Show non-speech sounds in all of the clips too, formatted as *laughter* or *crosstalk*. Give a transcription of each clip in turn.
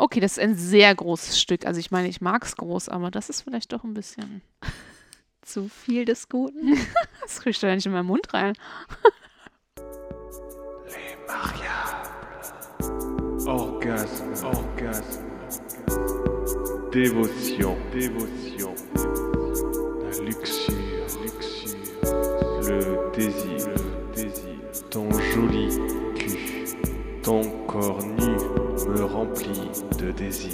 Okay, das ist ein sehr großes Stück. Also ich meine, ich mag es groß, aber das ist vielleicht doch ein bisschen *laughs* zu viel des Guten. *laughs* das kriegst du ja nicht in meinen Mund rein. Les mariables. Orgasme, orgasme. Dévotion, dévotion. La luxure, luxure. Le désir, le désir. Ton joli cul, ton corps nu remplit de désir.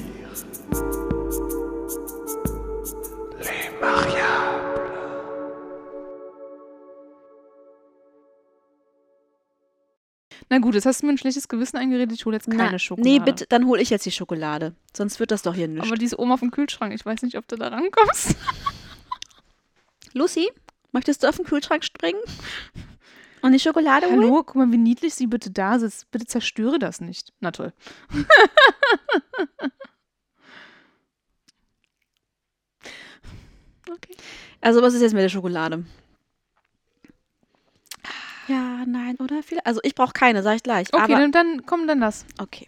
Les mariables. Na gut, jetzt hast du mir ein schlechtes Gewissen eingeredet. Ich hole jetzt keine Na, Schokolade. Nee, bitte, dann hole ich jetzt die Schokolade. Sonst wird das doch hier nichts. Aber die ist oben auf dem Kühlschrank. Ich weiß nicht, ob du da rankommst. Lucy, möchtest du auf den Kühlschrank springen? *laughs* Und die Schokolade holen? Hallo, guck mal, wie niedlich sie bitte da sitzt. Bitte zerstöre das nicht. Na toll. *laughs* okay. Also, was ist jetzt mit der Schokolade? Ja, nein, oder? Also, ich brauche keine, sag ich gleich. Okay, dann, dann komm, dann das. okay.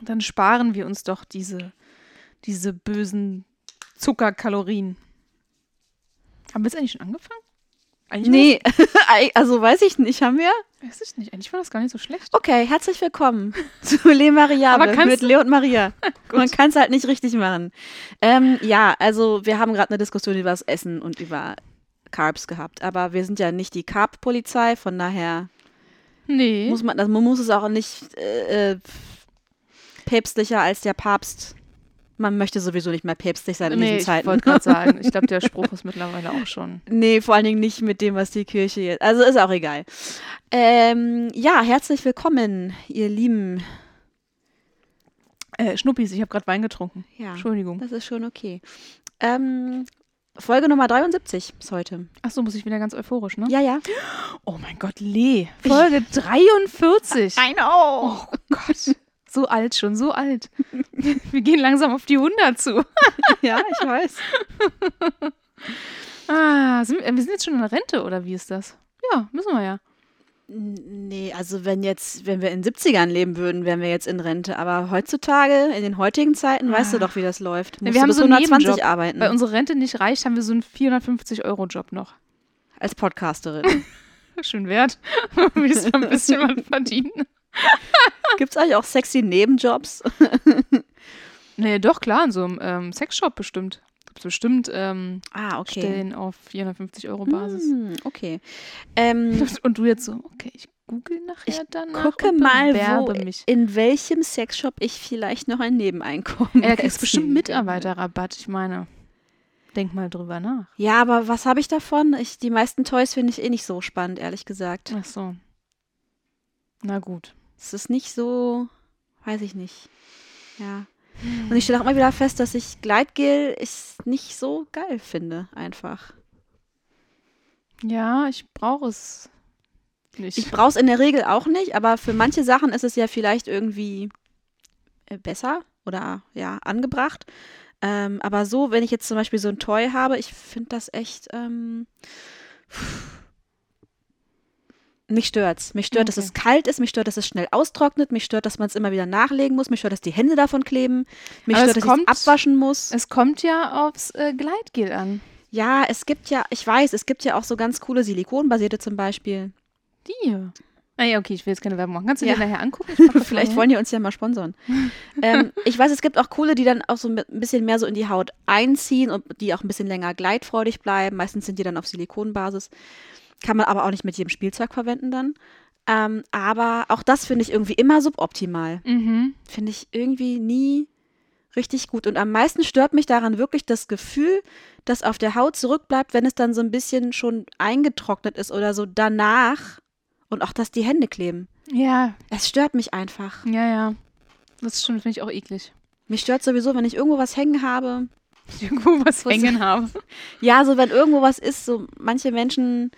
Dann sparen wir uns doch diese, diese bösen Zuckerkalorien. Haben wir jetzt eigentlich schon angefangen? Eigentlich Nee, *laughs* also weiß ich nicht, haben wir? Weiß ich nicht. Eigentlich war das gar nicht so schlecht. Okay, herzlich willkommen *laughs* zu Le Mariable mit Leo und Maria. *laughs* Man kann es halt nicht richtig machen. Ähm, ja, also wir haben gerade eine Diskussion über das Essen und über Carbs gehabt. Aber wir sind ja nicht die Carb-Polizei, von daher Nee. muss man, also man muss es auch nicht äh, äh, päpstlicher als der Papst. Man möchte sowieso nicht mehr päpstlich sein in nee, diesen ich Zeiten. wollte gerade sagen. Ich glaube, der *laughs* Spruch ist mittlerweile auch schon. Nee, vor allen Dingen nicht mit dem, was die Kirche jetzt. Also ist auch egal. Ähm, ja, herzlich willkommen, ihr Lieben. Äh, Schnuppis, ich habe gerade Wein getrunken. Ja, Entschuldigung. das ist schon okay. Ähm, Folge Nummer 73 ist heute. Achso, muss ich wieder ganz euphorisch, ne? Ja, ja. Oh mein Gott, Lee. Folge 43. I know. Oh Gott. So alt schon, so alt. *laughs* Wir gehen langsam auf die 100 zu. *laughs* Ja, ich weiß. *laughs* Ah, sind, wir wir sind jetzt schon in der Rente, oder wie ist das? Ja, müssen wir ja. Nee, also wenn jetzt, wenn wir in den 70ern leben würden, wären wir jetzt in Rente. Aber heutzutage, in den heutigen Zeiten, weißt du doch, wie das läuft. Musst wir haben so einen 120 Nebenjob. arbeiten Weil unsere Rente nicht reicht, haben wir so einen 450-Euro-Job noch. als Podcasterin. Schön wert. Wir es ein bisschen was verdienen. Gibt es eigentlich auch sexy Nebenjobs? *laughs* Nee, doch, klar, in so einem ähm, Sexshop bestimmt. Gibt's bestimmt ähm, Ah, okay. Stellen auf 450 Euro Basis. Hm, okay. Ähm, *laughs* Und du jetzt so, okay, ich google nachher danach gucke mal, wo, mich. in welchem Sexshop ich vielleicht noch ein Nebeneinkommen da kriegst du bestimmt Mitarbeiterrabatt, ich meine. Denk mal drüber nach. Ja, aber was habe ich davon? Ich, die meisten Toys finde ich eh nicht so spannend, ehrlich gesagt. Ach so. Na gut. Es ist nicht so, weiß ich nicht. Ja. Und ich stelle auch immer wieder fest, dass ich Gleitgel ich nicht so geil finde, einfach. Ja, ich brauche es nicht. Ich brauche es in der Regel auch nicht, aber für manche Sachen ist es ja vielleicht irgendwie äh, besser oder ja, angebracht. Ähm, aber so, wenn ich jetzt zum Beispiel so ein Toy habe, ich finde das echt. Ähm, mich stört's. Mich stört, dass Okay. es kalt ist, mich stört, dass es schnell austrocknet, mich stört, dass man es immer wieder nachlegen muss, mich stört, dass die Hände davon kleben, mich Aber stört, dass ich es abwaschen muss. es kommt ja aufs äh, Gleitgel an. Ja, es gibt ja, ich weiß, es gibt ja auch so ganz coole Silikonbasierte zum Beispiel. Die. Ah ja, okay, ich will jetzt keine Werbung machen. Kannst du Ja. dir nachher angucken? *laughs* Vielleicht wollen die uns ja mal sponsern. ähm, *laughs* ich weiß, es gibt auch coole, die dann auch so ein bisschen mehr so in die Haut einziehen und die auch ein bisschen länger gleitfreudig bleiben. Meistens sind die dann auf Silikonbasis. Kann man aber auch nicht mit jedem Spielzeug verwenden dann. Ähm, aber auch das finde ich irgendwie immer suboptimal. Mhm. Finde ich irgendwie nie richtig gut. Und am meisten stört mich daran wirklich das Gefühl, das auf der Haut zurückbleibt, wenn es dann so ein bisschen schon eingetrocknet ist oder so danach. Und auch, dass die Hände kleben. Ja, Es stört mich einfach. ja, ja. Das stimmt, finde ich auch eklig. Mich stört sowieso, wenn ich irgendwo was hängen habe. *laughs* Irgendwo was Was- hängen habe. Ja, so wenn irgendwo was ist, so manche Menschen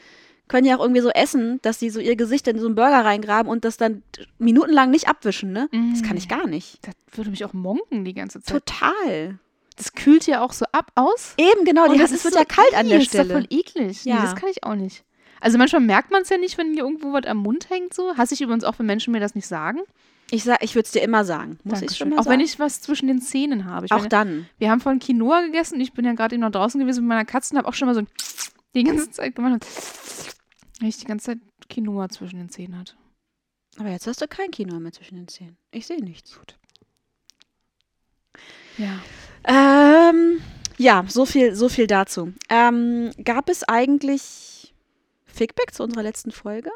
können ja auch irgendwie so essen, dass sie so ihr Gesicht in so einen Burger reingraben und das dann minutenlang nicht abwischen, ne? Das kann ich gar nicht. Das würde mich auch monken die ganze Zeit. Total. Das kühlt ja auch so ab aus. Eben, genau, die Und das es ist wird so, ja kalt an der ist doch Stelle. voll eklig. Ja. Nee, das kann ich auch nicht. Also manchmal merkt man es ja nicht, wenn hier irgendwo was am Mund hängt so. Hasse ich übrigens auch, wenn Menschen mir das nicht sagen. Ich sag, ich würde es dir immer sagen. Muss ich Dankeschön. schon mal Auch sagen. wenn ich was zwischen den Zähnen habe. Ich Auch meine, dann. Wir haben vorhin Quinoa gegessen. Ich bin ja gerade eben noch draußen gewesen mit meiner Katze und habe auch schon mal so *laughs* die ganze Zeit gemacht. Weil ich die ganze Zeit Quinoa zwischen den Zähnen hatte. Aber jetzt hast du kein Kino mehr zwischen den Zähnen. Ich sehe nichts. Ja. Ähm, ja, so viel, so viel dazu. Ähm, gab es eigentlich Feedback zu unserer letzten Folge?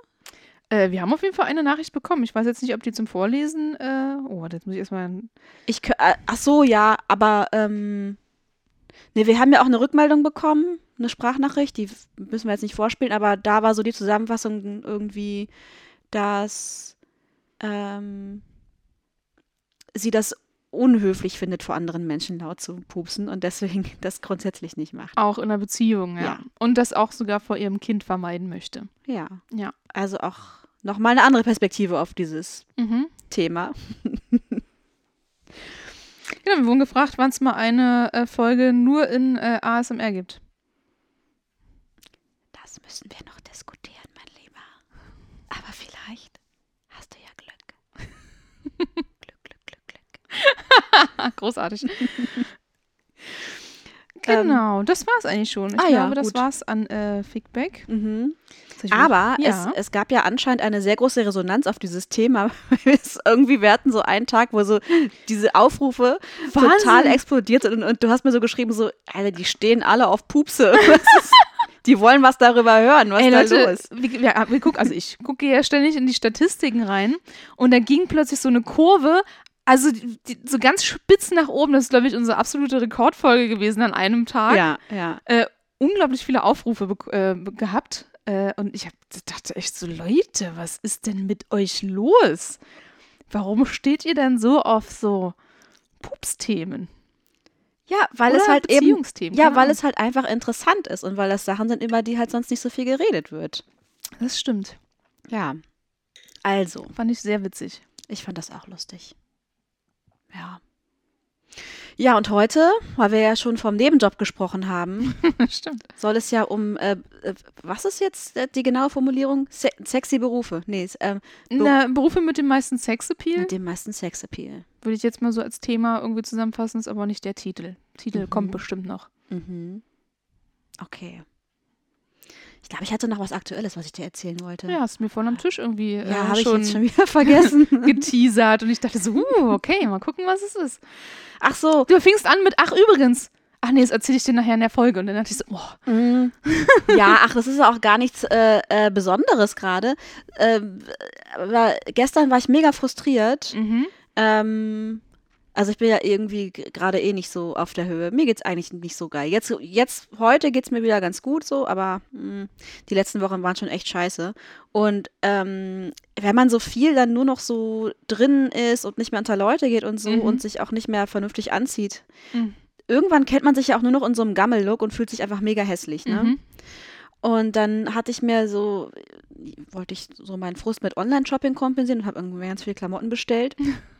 Äh, wir haben auf jeden Fall eine Nachricht bekommen. Ich weiß jetzt nicht, ob die zum Vorlesen. Äh, oh, jetzt muss ich erstmal. Ich, äh, ach so, ja, aber ähm, ne, wir haben ja auch eine Rückmeldung bekommen, eine Sprachnachricht, die müssen wir jetzt nicht vorspielen, aber da war so die Zusammenfassung irgendwie, dass ähm, sie das unhöflich findet, vor anderen Menschen laut zu pupsen und deswegen *laughs* das grundsätzlich nicht macht. Auch in einer Beziehung, ja. Ja. Und das auch sogar vor ihrem Kind vermeiden möchte. Ja, Ja. also auch nochmal eine andere Perspektive auf dieses Mhm. Thema. *laughs* Genau, wir wurden gefragt, wann es mal eine äh, Folge nur in äh, ASMR gibt. Das müssen wir noch diskutieren, mein Lieber. Aber vielleicht hast du ja Glück. Glück, Glück, Glück, Glück. Großartig. genau, das war's eigentlich schon. Ich ah ja, glaube, das gut. war's an äh, Feedback. Mhm. Aber ja. es, es gab ja anscheinend eine sehr große Resonanz auf dieses Thema. *laughs* weil es irgendwie, wir hatten so einen Tag, wo so diese Aufrufe Wahnsinn. total explodiert sind. Und, und du hast mir so geschrieben, so, Alter, die stehen alle auf Pupse. *laughs* Die wollen was darüber hören. Was Ey, da Leute, los? wir, wir, wir gucken, also ich gucke ja ständig in die Statistiken rein und da ging plötzlich so eine Kurve, also die, die, so ganz spitz nach oben. Das ist, glaube ich, unsere absolute Rekordfolge gewesen an einem Tag. Ja, ja. Äh, unglaublich viele Aufrufe äh, gehabt. Äh, und ich hab, dachte echt so, Leute, was ist denn mit euch los? Warum steht ihr denn so auf so Pups-Themen? Ja, weil Oder es halt eben. Ja, weil es halt einfach interessant ist und weil das Sachen sind, über die halt sonst nicht so viel geredet wird. Das stimmt. Ja. Also, Fand ich sehr witzig. ich fand das auch lustig. Ja. Ja, und heute, weil wir ja schon vom Nebenjob gesprochen haben, *laughs* stimmt. soll es ja um, äh, äh, was ist jetzt äh, die genaue Formulierung? Se sexy Berufe. Nee, ähm, Be- Na, Berufe mit dem meisten Sexappeal mit dem meisten Sexappeal. würde ich jetzt mal so als Thema irgendwie zusammenfassen, ist aber nicht der Titel. Titel Mhm. kommt bestimmt noch. Mhm. Okay. Ich glaube, ich hatte noch was Aktuelles, was ich dir erzählen wollte. Ja, hast du mir vorhin am Tisch irgendwie äh, Ja, habe ich schon, jetzt schon wieder *laughs* vergessen. *laughs* geteasert und ich dachte so, uh, okay, mal gucken, was es ist. Ach so. Du fingst an mit, ach übrigens. Ach nee, das erzähle ich dir nachher in der Folge. Und dann dachte ich so, oh, Mm. *laughs* Ja, ach, das ist auch gar nichts äh, äh, Besonderes gerade. Ähm, gestern war ich mega frustriert. mhm. Ähm, also ich bin ja irgendwie gerade eh nicht so auf der Höhe. Mir geht's eigentlich nicht so geil. Jetzt, jetzt heute geht's mir wieder ganz gut so, aber mh, die letzten Wochen waren schon echt scheiße. Und ähm, wenn man so viel dann nur noch so drin ist und nicht mehr unter Leute geht und so Mhm. und sich auch nicht mehr vernünftig anzieht, Mhm. irgendwann kennt man sich ja auch nur noch in so einem Gammel-Look und fühlt sich einfach mega hässlich, ne? Mhm. Und dann hatte ich mir so, wollte ich so meinen Frust mit Online-Shopping kompensieren und habe irgendwie ganz viele Klamotten bestellt. *laughs*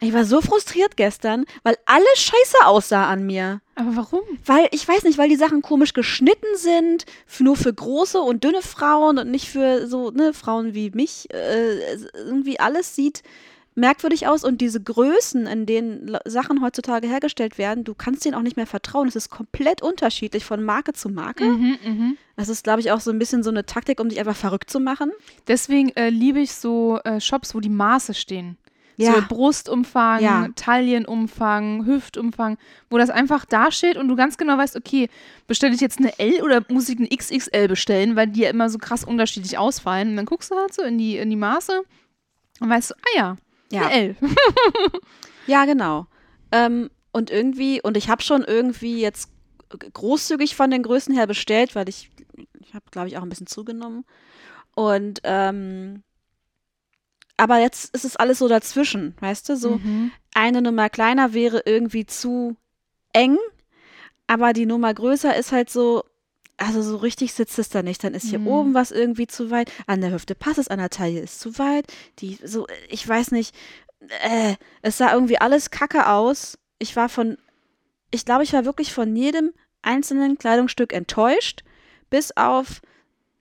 Ich war so frustriert gestern, weil alles scheiße aussah an mir. Aber warum? Weil, ich weiß nicht, weil die Sachen komisch geschnitten sind, nur für große und dünne Frauen und nicht für so, ne, Frauen wie mich. Äh, irgendwie alles sieht merkwürdig aus und diese Größen, in denen Sachen heutzutage hergestellt werden, du kannst denen auch nicht mehr vertrauen. Es ist komplett unterschiedlich von Marke zu Marke. Mhm, mhm. Das ist, glaube ich, auch so ein bisschen so eine Taktik, um dich einfach verrückt zu machen. Deswegen äh, liebe ich so äh, Shops, wo die Maße stehen. Ja. So Brustumfang, Ja. Taillenumfang, Hüftumfang, wo das einfach dasteht und du ganz genau weißt, okay, bestelle ich jetzt eine L oder muss ich eine XXL bestellen, weil die ja immer so krass unterschiedlich ausfallen. Und dann guckst du halt so in die, in die Maße und weißt du, ah ja, Ja. eine L. *laughs* Ja, genau. Ähm, und irgendwie, und ich habe schon irgendwie jetzt großzügig von den Größen her bestellt, weil ich, ich habe, glaube ich, auch ein bisschen zugenommen. Und, ähm, aber jetzt ist es alles so dazwischen, weißt du? So Mhm. eine Nummer kleiner wäre irgendwie zu eng, aber die Nummer größer ist halt so, also so richtig sitzt es da nicht. Dann ist hier Mhm. oben was irgendwie zu weit, an der Hüfte passt es, an der Taille ist zu weit. Die so, ich weiß nicht, äh, es sah irgendwie alles kacke aus. Ich war von, ich glaube, ich war wirklich von jedem einzelnen Kleidungsstück enttäuscht, bis auf,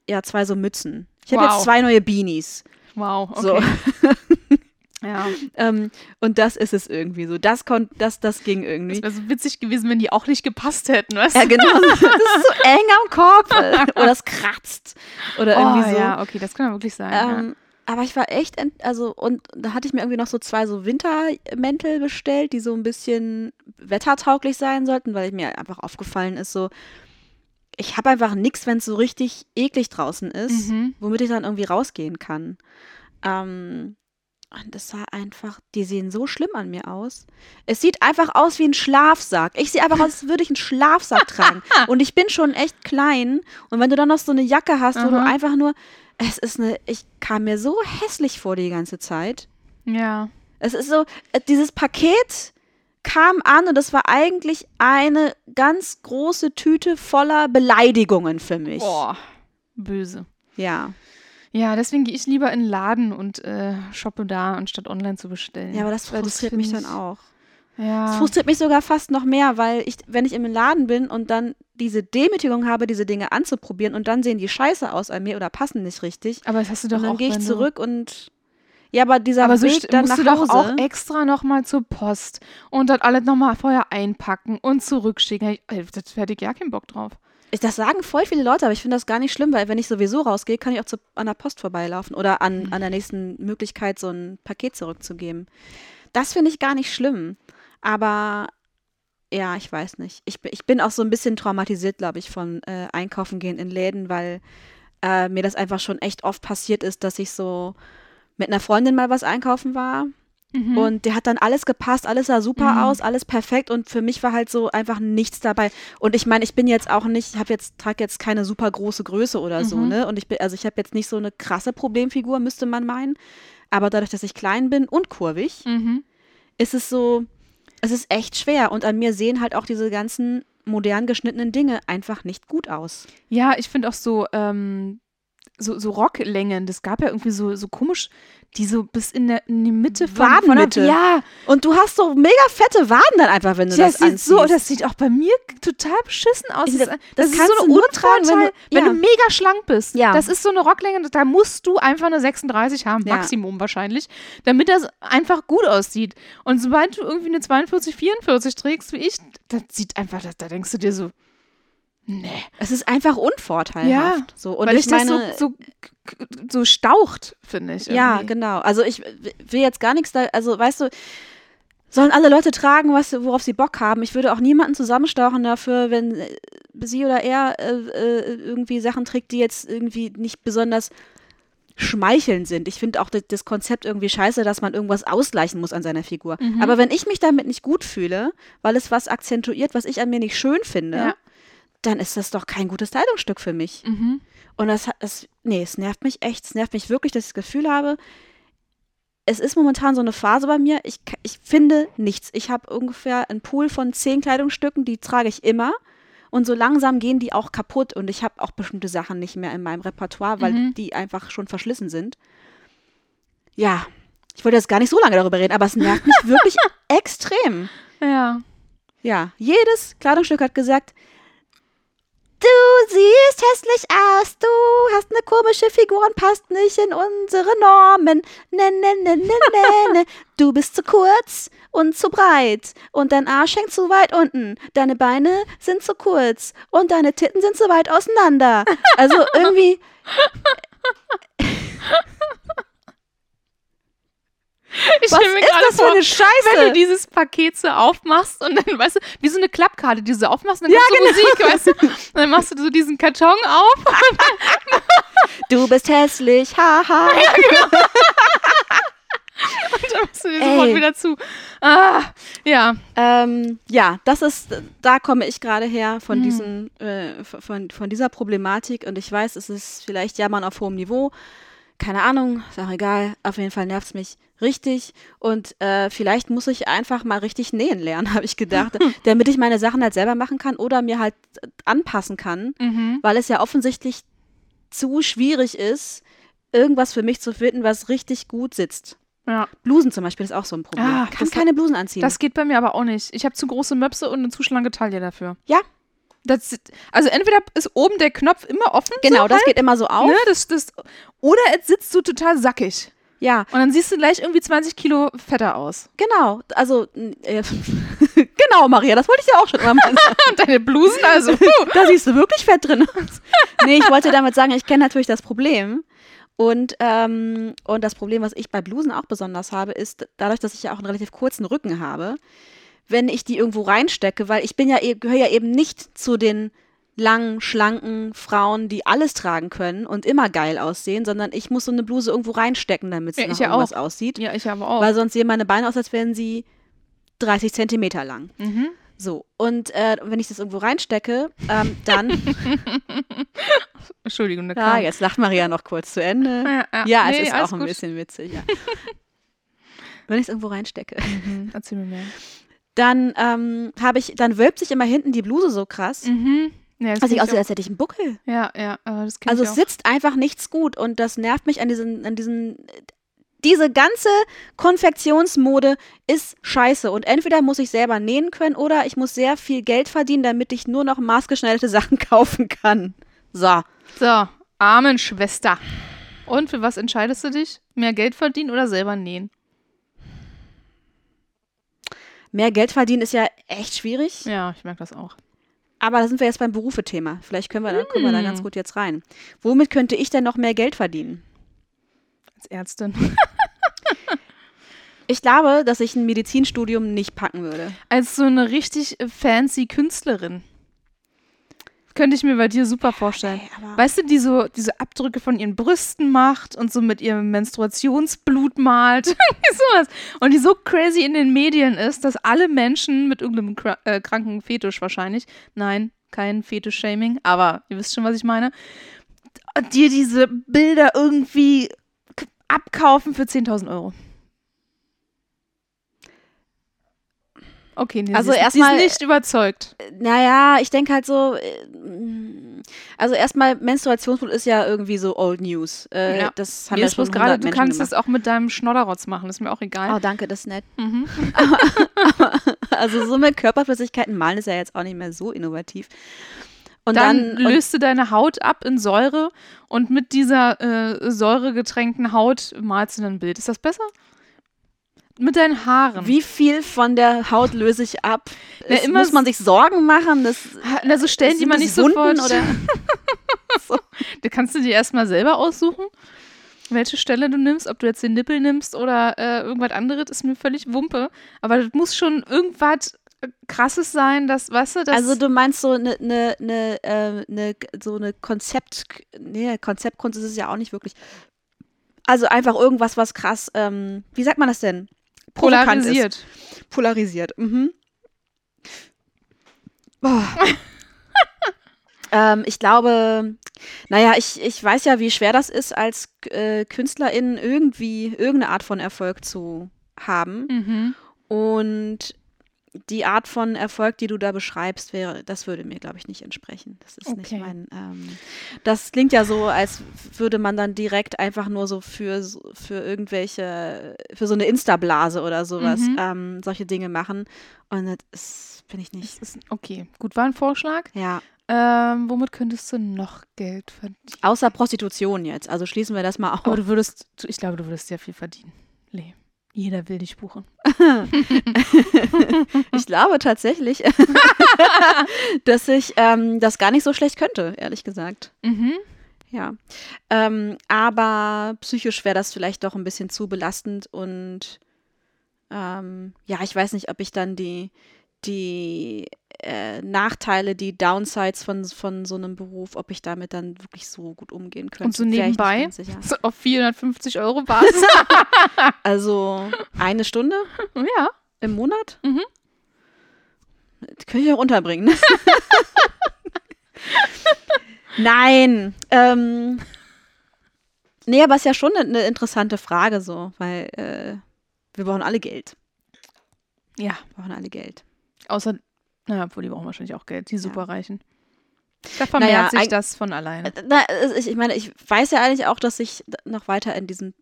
ja, zwei so Mützen. Ich habe Wow. jetzt zwei neue Beanies. Wow, okay. So. *laughs* Ja. Ähm, und das ist es irgendwie so. Das, kon das, das ging irgendwie. wäre so witzig gewesen, wenn die auch nicht gepasst hätten, weißt Ja, du? genau. *laughs* Das ist so eng am äh, Oder es kratzt. Oder irgendwie oh, so. ja, okay, das kann ja wirklich sein. ja. Ähm, aber ich war echt, ent also, und da hatte ich mir irgendwie noch so zwei so Wintermäntel bestellt, die so ein bisschen wettertauglich sein sollten, weil mir einfach aufgefallen ist, so, ich habe einfach nichts, wenn es so richtig eklig draußen ist, Mhm. womit ich dann irgendwie rausgehen kann. Ähm, und das sah einfach, die sehen so schlimm an mir aus. Es sieht einfach aus wie ein Schlafsack. Ich sehe einfach aus, als würde ich einen Schlafsack *laughs* tragen. Und ich bin schon echt klein. Und wenn du dann noch so eine Jacke hast, wo du Aha. einfach nur, es ist eine, ich kam mir so hässlich vor die ganze Zeit. ja. Es ist so, äh, dieses Paket kam an und es war eigentlich eine ganz große Tüte voller Beleidigungen für mich. Boah, böse. Ja. Ja, deswegen gehe ich lieber in den Laden und äh, shoppe da, anstatt online zu bestellen. Ja, aber das frustriert find mich dann auch. Ja. Das frustriert mich sogar fast noch mehr, weil ich, wenn ich im Laden bin und dann diese Demütigung habe, diese Dinge anzuprobieren und dann sehen die scheiße aus an mir oder passen nicht richtig. aber das hast du doch und dann auch gehe ich zurück und ja, aber dieser Aber so Weg dann musst nach du Hause. doch auch extra nochmal zur Post und das alles nochmal vorher einpacken und zurückschicken. Das hätte ich ja keinen Bock drauf. Das sagen voll viele Leute, aber ich finde das gar nicht schlimm, weil wenn ich sowieso rausgehe, kann ich auch zu, an der Post vorbeilaufen oder an, an der nächsten Möglichkeit, so ein Paket zurückzugeben. Das finde ich gar nicht schlimm. Aber ja, ich weiß nicht. Ich, bin- ich bin auch so ein bisschen traumatisiert, glaube ich, von äh, Einkaufen gehen in Läden, weil äh, mir das einfach schon echt oft passiert ist, dass ich so mit einer Freundin mal was einkaufen war Mhm. und der hat dann alles gepasst, alles sah super Mhm. aus, alles perfekt und für mich war halt so einfach nichts dabei. Und ich meine, ich bin jetzt auch nicht, habe jetzt trage jetzt keine super große Größe oder so, Mhm. ne? Und ich bin also ich habe jetzt nicht so eine krasse Problemfigur, müsste man meinen, aber dadurch, dass ich klein bin und kurvig, Mhm. ist es so es ist echt schwer und an mir sehen halt auch diese ganzen modern geschnittenen Dinge einfach nicht gut aus. Ja, ich finde auch so, ähm, so, so Rocklängen, das gab ja irgendwie so, so komisch, die so bis in, der, in die Mitte von, Wadenmitte. Von der, ja, Und du hast so mega fette Waden dann einfach, wenn du das, das, sieht anziehst. so, das sieht auch bei mir total beschissen aus. Das, das das, ist kannst so du eine nur tragen, wenn du- wenn ja. du mega schlank bist. Ja. Das ist so eine Rocklänge, da musst du einfach eine 36 haben, Ja. Maximum wahrscheinlich, damit das einfach gut aussieht. Und sobald du irgendwie eine 42, 44 trägst, wie ich, das sieht einfach, da, da denkst du dir so, nee. Es ist einfach unvorteilhaft. so. Und Weil ich ich das meine, so, so, so staucht, finde ich. Ja, irgendwie. genau. Also ich will jetzt gar nichts da, also weißt du, sollen alle Leute tragen, was, worauf sie Bock haben. Ich würde auch niemanden zusammenstauchen dafür, wenn äh, sie oder er äh, äh, irgendwie Sachen trägt, die jetzt irgendwie nicht besonders schmeichelnd sind. Ich finde auch das, das Konzept irgendwie scheiße, dass man irgendwas ausgleichen muss an seiner Figur. Mhm. Aber wenn ich mich damit nicht gut fühle, weil es was akzentuiert, was ich an mir nicht schön finde, Ja. Dann ist das doch kein gutes Kleidungsstück für mich. Mhm. Und das hat, das, nee, es nervt mich echt. Es nervt mich wirklich, dass ich das Gefühl habe, es ist momentan so eine Phase bei mir, ich, ich finde nichts. Ich habe ungefähr einen Pool von zehn Kleidungsstücken, die trage ich immer. Und so langsam gehen die auch kaputt und ich habe auch bestimmte Sachen nicht mehr in meinem Repertoire, weil Mhm. die einfach schon verschlissen sind. Ja, ich wollte jetzt gar nicht so lange darüber reden, aber es nervt mich wirklich *laughs* extrem. Ja. Ja, jedes Kleidungsstück hat gesagt, siehst hässlich aus, du hast eine komische Figur und passt nicht in unsere Normen. Ne, ne, ne, ne, ne, ne. *laughs* Du bist zu kurz und zu breit und dein Arsch hängt zu weit unten. Deine Beine sind zu kurz und deine Titten sind zu weit auseinander. Also irgendwie, *laughs* *laughs* Ich was mir ist das für vor, eine wenn du Scheiße? dieses Paket so aufmachst und dann, weißt du, wie so eine Klappkarte, die du so aufmachst und dann ja, genau. Musik, weißt du, und dann machst du so diesen Karton auf. *laughs* Du bist hässlich, haha. *laughs* Und dann machst du den sofort wieder zu. Ah, ja. Ähm, ja, das ist, da komme ich gerade her von Hm. diesem, äh, von, von dieser Problematik und ich weiß, es ist vielleicht Jammern auf hohem Niveau. Keine Ahnung, ist auch egal. Auf jeden Fall nervt es mich richtig. Und äh, vielleicht muss ich einfach mal richtig nähen lernen, *laughs* habe ich gedacht, *laughs* damit ich meine Sachen halt selber machen kann oder mir halt äh, anpassen kann, Mhm. weil es ja offensichtlich zu schwierig ist, irgendwas für mich zu finden, was richtig gut sitzt. Ja, Blusen zum Beispiel ist auch so ein Problem. Ah, ich kann keine Blusen anziehen. das geht bei mir aber auch nicht. Ich habe zu große Möpse und eine zu schlanke Taille dafür. Ja. Das, also entweder ist oben der Knopf immer offen, genau, so das halt, geht immer so auf. ne, das, das, oder es sitzt so total sackig. Ja, Und dann siehst du gleich irgendwie 20 Kilo fetter aus. genau. Also, äh, *laughs* genau, Maria, das wollte ich ja auch schon immer mal sagen. *laughs* Deine Blusen, also. *laughs* da siehst du wirklich fett drin aus. nee, ich wollte damit sagen, ich kenne natürlich das Problem. Und, ähm, und das Problem, was ich bei Blusen auch besonders habe, ist, dadurch, dass ich ja auch einen relativ kurzen Rücken habe, wenn ich die irgendwo reinstecke, weil ich bin ja, eh- gehöre ja eben nicht zu den langen, schlanken Frauen, die alles tragen können und immer geil aussehen, sondern ich muss so eine Bluse irgendwo reinstecken, damit sie Ja, nach ja irgendwas auch. aussieht. Ja, ich aber auch. Weil sonst sehen meine Beine aus, als wären sie 30 Zentimeter lang. Mhm. So, und äh, wenn ich das irgendwo reinstecke, ähm, dann *laughs* Entschuldigung, da Ja, kam. jetzt lacht Maria noch kurz zu Ende. Ja, ja. Ja, Nee, es ist alles auch ein gut. bisschen witzig. Ja. Wenn ich es irgendwo reinstecke, Mhm. Erzähl mir mehr. Dann ähm, habe ich, dann wölbt sich immer hinten die Bluse so krass, Mhm. Ja, das dass ich auch. als hätte ich einen Buckel. Ja, ja, das Also es sitzt einfach nichts gut und das nervt mich an diesen, an diesen. Diese ganze Konfektionsmode ist scheiße und entweder muss ich selber nähen können oder ich muss sehr viel Geld verdienen, damit ich nur noch maßgeschneiderte *laughs* Sachen kaufen kann. So. So, Amen, Schwester. Und für was entscheidest du dich? Mehr Geld verdienen oder selber nähen? Mehr Geld verdienen ist ja echt schwierig. Ja, ich merke das auch. Aber da sind wir jetzt beim Berufe-Thema. Vielleicht können wir, da, kommen wir da ganz gut jetzt rein. Womit könnte ich denn noch mehr Geld verdienen? Als Ärztin. *laughs* Ich glaube, dass ich ein Medizinstudium nicht packen würde. Als so eine richtig fancy Künstlerin. Könnte ich mir bei dir super vorstellen. Ey, aber- Weißt du, die so diese Abdrücke von ihren Brüsten macht und so mit ihrem Menstruationsblut malt. *laughs* Sowas. Und die so crazy in den Medien ist, dass alle Menschen mit irgendeinem kra äh, kranken Fetisch wahrscheinlich, nein, kein Fetisch-Shaming, aber ihr wisst schon, was ich meine, dir diese Bilder irgendwie abkaufen für 10.000 Euro. Okay, nee, Also erstmal- nicht überzeugt. Naja, ich denke halt so, äh, mm, also erstmal Menstruationsblut ist ja irgendwie so Old News. Äh, Ja. Das haben Mir ja schon gerade, 100 du kannst es auch mit deinem Schnodderrotz machen, ist mir auch egal. Oh, danke, das ist nett. Mhm. *laughs* Also so mit Körperflüssigkeiten malen ist ja jetzt auch nicht mehr so innovativ. Und dann, dann, du deine Haut ab in Säure und mit dieser äh, säuregetränkten Haut malst du dann ein Bild. Ist das besser? Mit deinen Haaren. wie viel von der Haut löse ich ab? Na, Es, immer muss man sich Sorgen machen? Das, Also stellen die das nicht Wunden sofort. oder? *laughs* Da kannst du dir erstmal selber aussuchen, welche Stelle du nimmst, ob du jetzt den Nippel nimmst oder äh, irgendwas anderes, ist mir völlig Wumpe. Aber das muss schon irgendwas äh, krasses sein, dass, weißt du, das. Also du meinst so eine ne, ne, äh, ne, so eine Konzept, nee, Konzeptkunst ist es ja auch nicht wirklich. Also einfach irgendwas, was krass, ähm, wie sagt man das denn? Provokant polarisiert. Ist. Polarisiert. Mhm. Boah. *laughs* ähm, ich glaube, naja, ich, ich weiß ja, wie schwer das ist, als äh, Künstlerin irgendwie irgendeine Art von Erfolg zu haben. Mhm. Und die Art von Erfolg, die du da beschreibst, wäre, das würde mir, glaube ich, nicht entsprechen. Das ist nicht Okay. mein. Ähm, das klingt ja so, als würde man dann direkt einfach nur so für, so- für irgendwelche, für so eine Insta-Blase oder sowas Mhm. ähm, solche Dinge machen. Und das ist, bin ich nicht. Ist, okay, gut, war ein Vorschlag. Ja. Ähm, womit könntest du noch Geld verdienen? Außer Prostitution jetzt. Also schließen wir das mal auf. Aber du würdest, ich glaube, du würdest sehr viel verdienen. Lee. Jeder will dich buchen. *laughs* Ich glaube tatsächlich, *laughs* dass ich ähm, das gar nicht so schlecht könnte, ehrlich gesagt. Mhm. Ja. Ähm, aber psychisch wäre das vielleicht doch ein bisschen zu belastend und ähm, ja, ich weiß nicht, ob ich dann die, die äh, Nachteile, die Downsides von, von so einem Beruf, ob ich damit dann wirklich so gut umgehen könnte. Und so nebenbei? *laughs* So auf 450 Euro Basis. *laughs* Also eine Stunde *laughs* ja. im Monat? Mhm. Das könnte ich auch unterbringen. Nein. Ähm, nee, aber es ist ja schon eine, eine interessante Frage so, weil äh, wir brauchen alle Geld. Ja. Wir brauchen alle Geld. Außer, naja, obwohl die brauchen wahrscheinlich auch Geld, die Superreichen. Da vermehrt Naja, sich das von alleine. Äh, Na, ich, ich meine, ich weiß ja eigentlich auch, dass ich noch weiter in diesen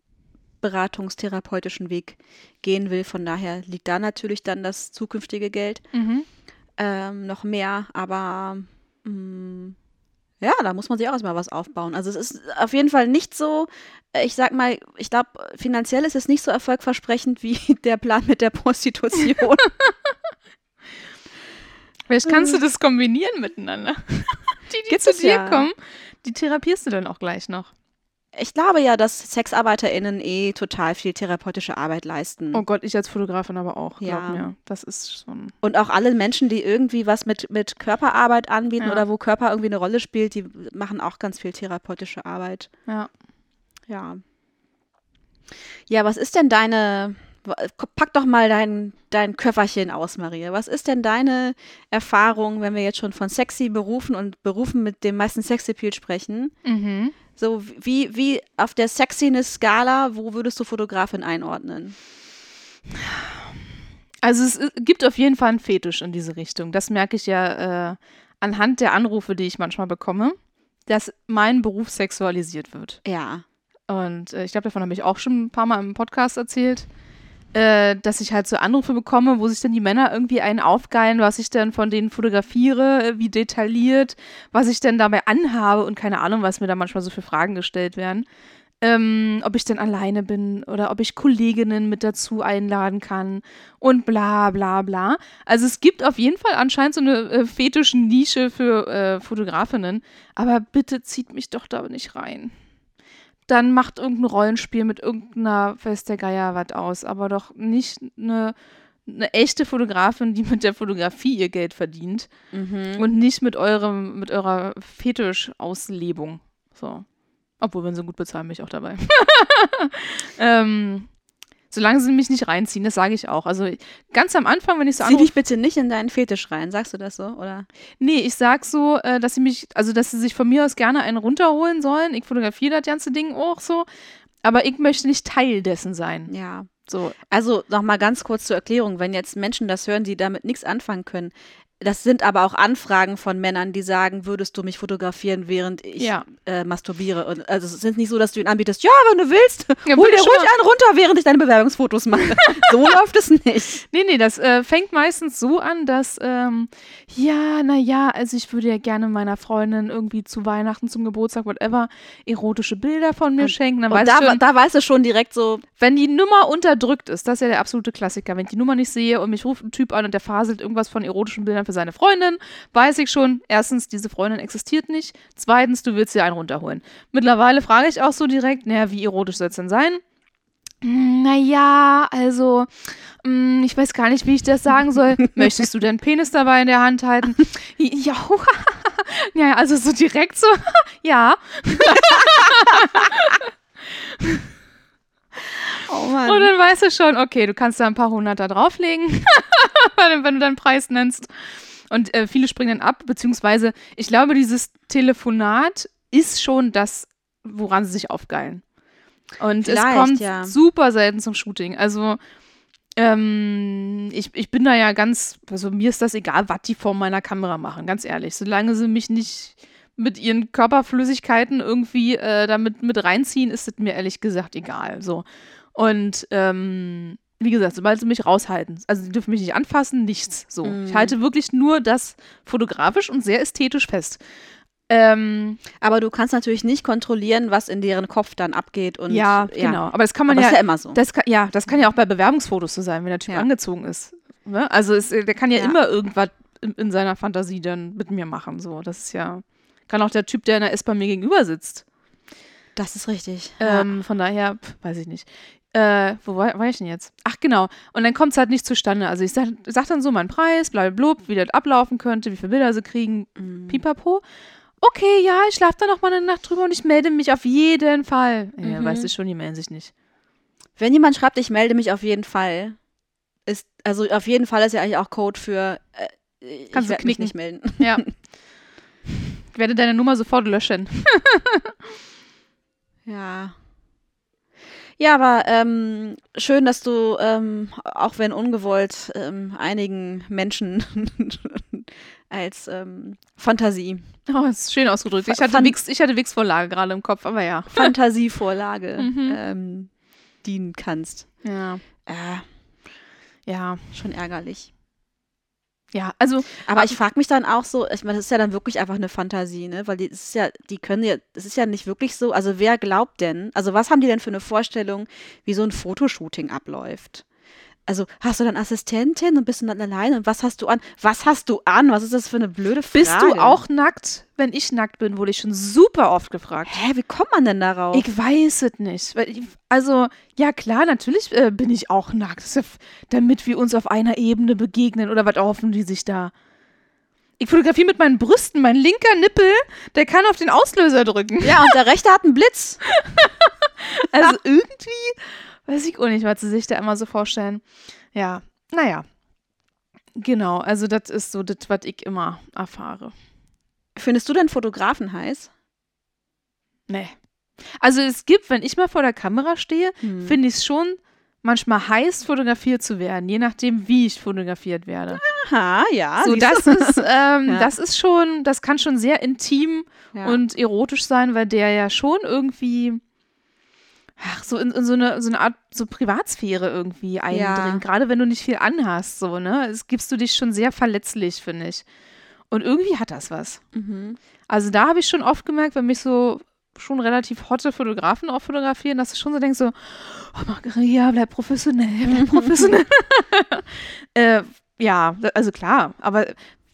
beratungstherapeutischen Weg gehen will. Von daher liegt da natürlich dann das zukünftige Geld Mhm. ähm, noch mehr. Aber mh, Ja, da muss man sich auch erstmal was aufbauen. Also es ist auf jeden Fall nicht so, äh, ich sag mal, ich glaube, finanziell ist es nicht so erfolgversprechend wie *laughs* der Plan mit der Prostitution. *laughs* Vielleicht kannst du das kombinieren miteinander. *laughs* Die, die zu dir ja. kommen, die therapierst du dann auch gleich noch. ich glaube ja, dass SexarbeiterInnen eh total viel therapeutische Arbeit leisten. Oh Gott, ich als Fotografin aber auch. Glaub Ja. Mir. Das ist schon. Und auch alle Menschen, die irgendwie was mit, mit Körperarbeit anbieten Ja. oder wo Körper irgendwie eine Rolle spielt, die machen auch ganz viel therapeutische Arbeit. Ja. Ja. Ja, was ist denn deine, pack doch mal dein, dein Köfferchen aus, Maria. Was ist denn deine Erfahrung, wenn wir jetzt schon von sexy Berufen und Berufen mit dem meisten Sexappeal sprechen? Mhm. So, wie, wie auf der Sexiness-Skala, wo würdest du Fotografin einordnen? Also es i- gibt auf jeden Fall einen Fetisch in diese Richtung. Das merke ich ja äh, anhand der Anrufe, die ich manchmal bekomme, dass mein Beruf sexualisiert wird. Ja. Und äh, ich glaube, davon habe ich auch schon ein paar Mal im Podcast erzählt, äh, dass ich halt so Anrufe bekomme, wo sich dann die Männer irgendwie einen aufgeilen, was ich dann von denen fotografiere, äh, wie detailliert, was ich denn dabei anhabe und keine Ahnung, was mir da manchmal so für Fragen gestellt werden. Ähm, ob ich denn alleine bin oder ob ich Kolleginnen mit dazu einladen kann und bla bla bla. Also es gibt auf jeden Fall anscheinend so eine äh, fetische Nische für äh, Fotografinnen, aber bitte zieht mich doch da nicht rein dann macht irgendein Rollenspiel mit irgendeiner Fest der Geier was aus, aber doch nicht eine, eine echte Fotografin, die mit der Fotografie ihr Geld verdient Mhm. und nicht mit eurem, mit eurer Fetisch-Auslebung. So. Obwohl, wenn sie gut bezahlen, bin ich auch dabei. *laughs* ähm, solange sie mich nicht reinziehen, das sage ich auch. Also ganz am Anfang, wenn ich so Zieh anrufe, dich bitte nicht in deinen Fetisch rein, sagst du das so? Oder? Nee, ich sag so, äh, dass sie mich, also dass sie sich von mir aus gerne einen runterholen sollen. Ich fotografiere das ganze Ding auch so. Aber ich möchte nicht Teil dessen sein. Ja. So, Also nochmal ganz kurz zur Erklärung, wenn jetzt Menschen das hören, die damit nichts anfangen können. Das sind aber auch Anfragen von Männern, die sagen, würdest du mich fotografieren, während ich Ja. äh, masturbiere. Und, also es ist nicht so, dass du ihn anbietest, ja, wenn du willst, *laughs* Ja, hol dir ruhig einen runter, während ich deine Bewerbungsfotos mache. *laughs* so läuft es nicht. Nee, nee, das äh, fängt meistens so an, dass, ähm, ja, naja, also ich würde ja gerne meiner Freundin irgendwie zu Weihnachten, zum Geburtstag, whatever, erotische Bilder von mir schenken. Dann Und weiß da, schon, da weißt du schon direkt so, wenn die Nummer unterdrückt ist, das ist ja der absolute Klassiker, wenn ich die Nummer nicht sehe und mich ruft ein Typ an und der faselt irgendwas von erotischen Bildern für seine Freundin, weiß ich schon, erstens, diese Freundin existiert nicht, zweitens, du willst dir einen runterholen. Mittlerweile frage ich auch so direkt, naja, wie erotisch soll es denn sein? "Hm, Naja, also, hm, ich weiß gar nicht, wie ich das sagen soll. *laughs* Möchtest du deinen Penis dabei in der Hand halten? *laughs* Ja, *laughs* ja, also so direkt so, ja. *laughs* oh Mann. Und dann weißt du schon, okay, du kannst da ein paar hundert da drauflegen, *laughs* wenn du deinen Preis nennst. Und äh, viele springen dann ab, beziehungsweise ich glaube, dieses Telefonat ist schon das, woran sie sich aufgeilen. Und es Vielleicht, kommt ja. super selten zum Shooting. Also ähm, ich, ich bin da ja ganz, also mir ist das egal, was die vor meiner Kamera machen, ganz ehrlich. Solange sie mich nicht mit ihren Körperflüssigkeiten irgendwie äh, damit mit reinziehen, ist es mir ehrlich gesagt egal. So. Und ähm, wie gesagt, sobald sie mich raushalten, also sie dürfen mich nicht anfassen, nichts. So. Mhm. Ich halte wirklich nur das fotografisch und sehr ästhetisch fest. Ähm, Aber du kannst natürlich nicht kontrollieren, was in deren Kopf dann abgeht. Und, ja, genau. Aber das kann man Aber ja, ist ja immer so. Das kann, ja, das kann ja auch bei Bewerbungsfotos so sein, wenn der Typ Ja. angezogen ist. Ne? Also es, der kann ja, Ja. immer irgendwas in, in seiner Fantasie dann mit mir machen. So, das ist ja kann auch der Typ, der in der S bei mir gegenüber sitzt. Das ist richtig. Ähm, von daher, weiß ich nicht. Äh, wo war, war ich denn jetzt? Ach, genau. Und dann kommt es halt nicht zustande. Also ich sag, sag dann so meinen Preis, blablabla, wie das ablaufen könnte, wie viele Bilder sie kriegen, Mhm. pipapo. Okay, ja, ich schlafe da noch mal eine Nacht drüber und ich melde mich auf jeden Fall. Ja, Mhm. weißt du schon, die melden sich nicht. Wenn jemand schreibt, ich melde mich auf jeden Fall, ist, also auf jeden Fall ist ja eigentlich auch Code für, äh, ich Kannst du werd mich nicht melden. Ja. *laughs* ich werde deine Nummer sofort löschen. *laughs* Ja. Ja, aber ähm, schön, dass du, ähm, auch wenn ungewollt, ähm, einigen Menschen *laughs* als ähm, Fantasie, Oh, das ist schön ausgedrückt. Ich hatte Wix, ich hatte Wix-Vorlage gerade im Kopf, aber ja. *laughs* Fantasievorlage Mhm. ähm, dienen kannst. Ja. Äh, Ja. schon ärgerlich. Ja, also Aber ich frage mich dann auch so, ich meine, das ist ja dann wirklich einfach eine Fantasie, ne? Weil die ist ja, die können ja, das ist ja nicht wirklich so. Also wer glaubt denn? Also was haben die denn für eine Vorstellung, wie so ein Fotoshooting abläuft? Also hast du dann Assistentin und bist du dann alleine und was hast du an? Was hast du an? Was ist das für eine blöde Frage? bist du auch nackt, wenn ich nackt bin, wurde ich schon super oft gefragt. Hä, wie kommt man denn darauf? Ich weiß es nicht. Also, ja klar, natürlich äh, bin ich auch nackt. Damit wir uns auf einer Ebene begegnen oder was hoffen die sich da? Ich fotografiere mit meinen Brüsten. Mein linker Nippel, der kann auf den Auslöser drücken. ja, und der rechte hat einen Blitz. *laughs* Also irgendwie weiß ich auch nicht, was sie sich da immer so vorstellen. Ja, naja. Genau, also das ist so das, was ich immer erfahre. Findest du denn Fotografen heiß? Nee. Also es gibt, wenn ich mal vor der Kamera stehe, Hm. finde ich es schon manchmal heiß, fotografiert zu werden, je nachdem, wie ich fotografiert werde. Aha, ja. so, das ist, ähm, *laughs* Ja. das ist schon, das kann schon sehr intim ja. und erotisch sein, weil der ja schon irgendwie ach, so in, in so, eine, so eine Art so Privatsphäre irgendwie eindringt. Gerade wenn du nicht viel anhast, so, ne? Es gibst du dich schon sehr verletzlich, finde ich. Und irgendwie hat das was. mhm. Also da habe ich schon oft gemerkt, wenn mich so schon relativ hotte Fotografen auch fotografieren, dass du schon so denkst so, oh Maria, bleib professionell, bleib *laughs* professionell. *laughs* äh, ja, also klar, aber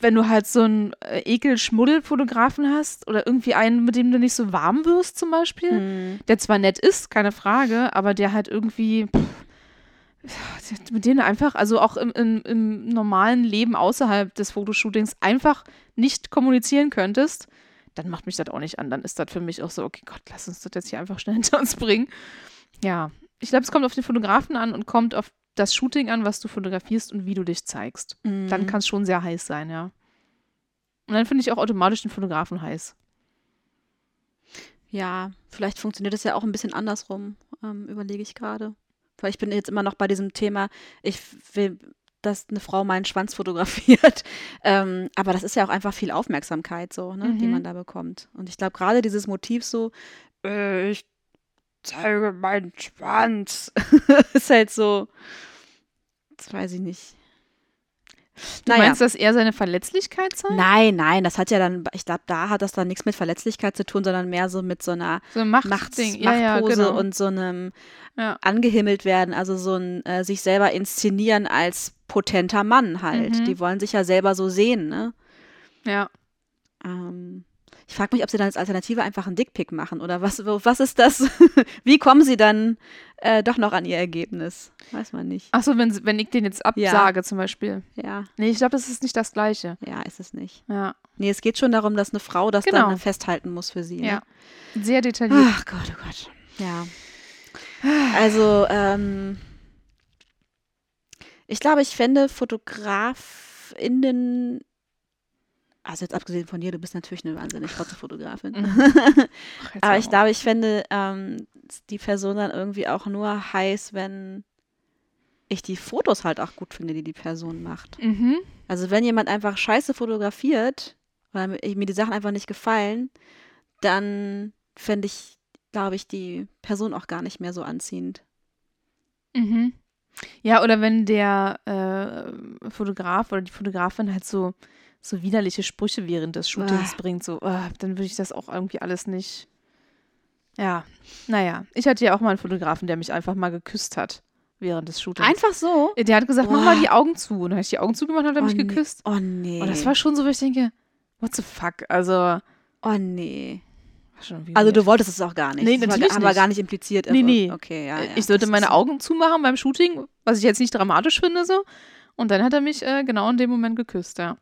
wenn du halt so einen äh, Ekel-Schmuddel-Fotografen hast oder irgendwie einen, mit dem du nicht so warm wirst zum Beispiel, Hm. der zwar nett ist, keine Frage, aber der halt irgendwie, pff, mit dem du einfach, also auch im, im, im normalen Leben außerhalb des Fotoshootings einfach nicht kommunizieren könntest, dann macht mich das auch nicht an. Dann ist das für mich auch so, okay, Gott, lass uns das jetzt hier einfach schnell hinter uns bringen. Ja, ich glaube, es kommt auf den Fotografen an und kommt auf das Shooting an, was du fotografierst und wie du dich zeigst. Mhm. Dann kann es schon sehr heiß sein, ja. Und dann finde ich auch automatisch den Fotografen heiß. Ja, vielleicht funktioniert das ja auch ein bisschen andersrum, ähm, überlege ich gerade. Weil ich bin jetzt immer noch bei diesem Thema, ich will, dass eine Frau meinen Schwanz *laughs* fotografiert. ähm, aber das ist ja auch einfach viel Aufmerksamkeit so, ne, die Mhm. man da bekommt. Und ich glaube gerade dieses Motiv so, äh, ich zeige meinen Schwanz, *laughs* ist halt so, das weiß ich nicht. Du meinst, dass er seine Verletzlichkeit zeigt? Nein, nein, das hat ja dann, ich glaube, da hat das dann nichts mit Verletzlichkeit zu tun, sondern mehr so mit so einer So ein Macht, Machtding. Ja, ja, Machtpose genau. und so einem Ja. angehimmelt werden, also so ein äh, sich selber inszenieren als potenter Mann halt. Mhm. Die wollen sich ja selber so sehen, ne? ja. Ähm, ich frage mich, ob sie dann als Alternative einfach einen Dickpick machen oder was, was ist das? *laughs* Wie kommen sie dann äh, doch noch an ihr Ergebnis? Weiß man nicht. Achso, wenn, wenn ich den jetzt absage zum Beispiel. Ja, Nee, ich glaube, das ist nicht das Gleiche. ja, ist es nicht. Ja. Nee, es geht schon darum, dass eine Frau das Genau. dann festhalten muss für sie. Ne? Ja. Sehr detailliert. Ach Gott, oh Gott. Ja. Also, ähm, ich glaube, ich fände FotografInnen, also jetzt abgesehen von dir, du bist natürlich eine wahnsinnig tolle Fotografin. Mhm. *laughs* Ach, Aber ich glaube, ich fände ähm, die Person dann irgendwie auch nur heiß, wenn ich die Fotos halt auch gut finde, die die Person macht. Mhm. Also wenn jemand einfach scheiße fotografiert, weil mir mir die Sachen einfach nicht gefallen, dann fände ich, glaube ich, die Person auch gar nicht mehr so anziehend. Mhm. Ja, oder wenn der äh, Fotograf oder die Fotografin halt so, so widerliche Sprüche während des Shootings Ah. bringt, so, ah, dann würde ich das auch irgendwie alles nicht. Ja, naja. Ich hatte ja auch mal einen Fotografen, der mich einfach mal geküsst hat während des Shootings. Einfach so? Der hat gesagt, mach Boah. mal die Augen zu. Und dann habe ich die Augen zugemacht und hat er mich nee. geküsst. Oh nee. Und das war schon so, wo ich denke, what the fuck? Also, war oh nee. Also du wolltest es auch gar nicht. Nee, das war, natürlich wir nicht. gar nicht impliziert. Nee, nee. Okay, ja, Äh, ja. ich sollte meine Augen zumachen beim Shooting, was ich jetzt nicht dramatisch finde, so. Und dann hat er mich äh, genau in dem Moment geküsst, ja.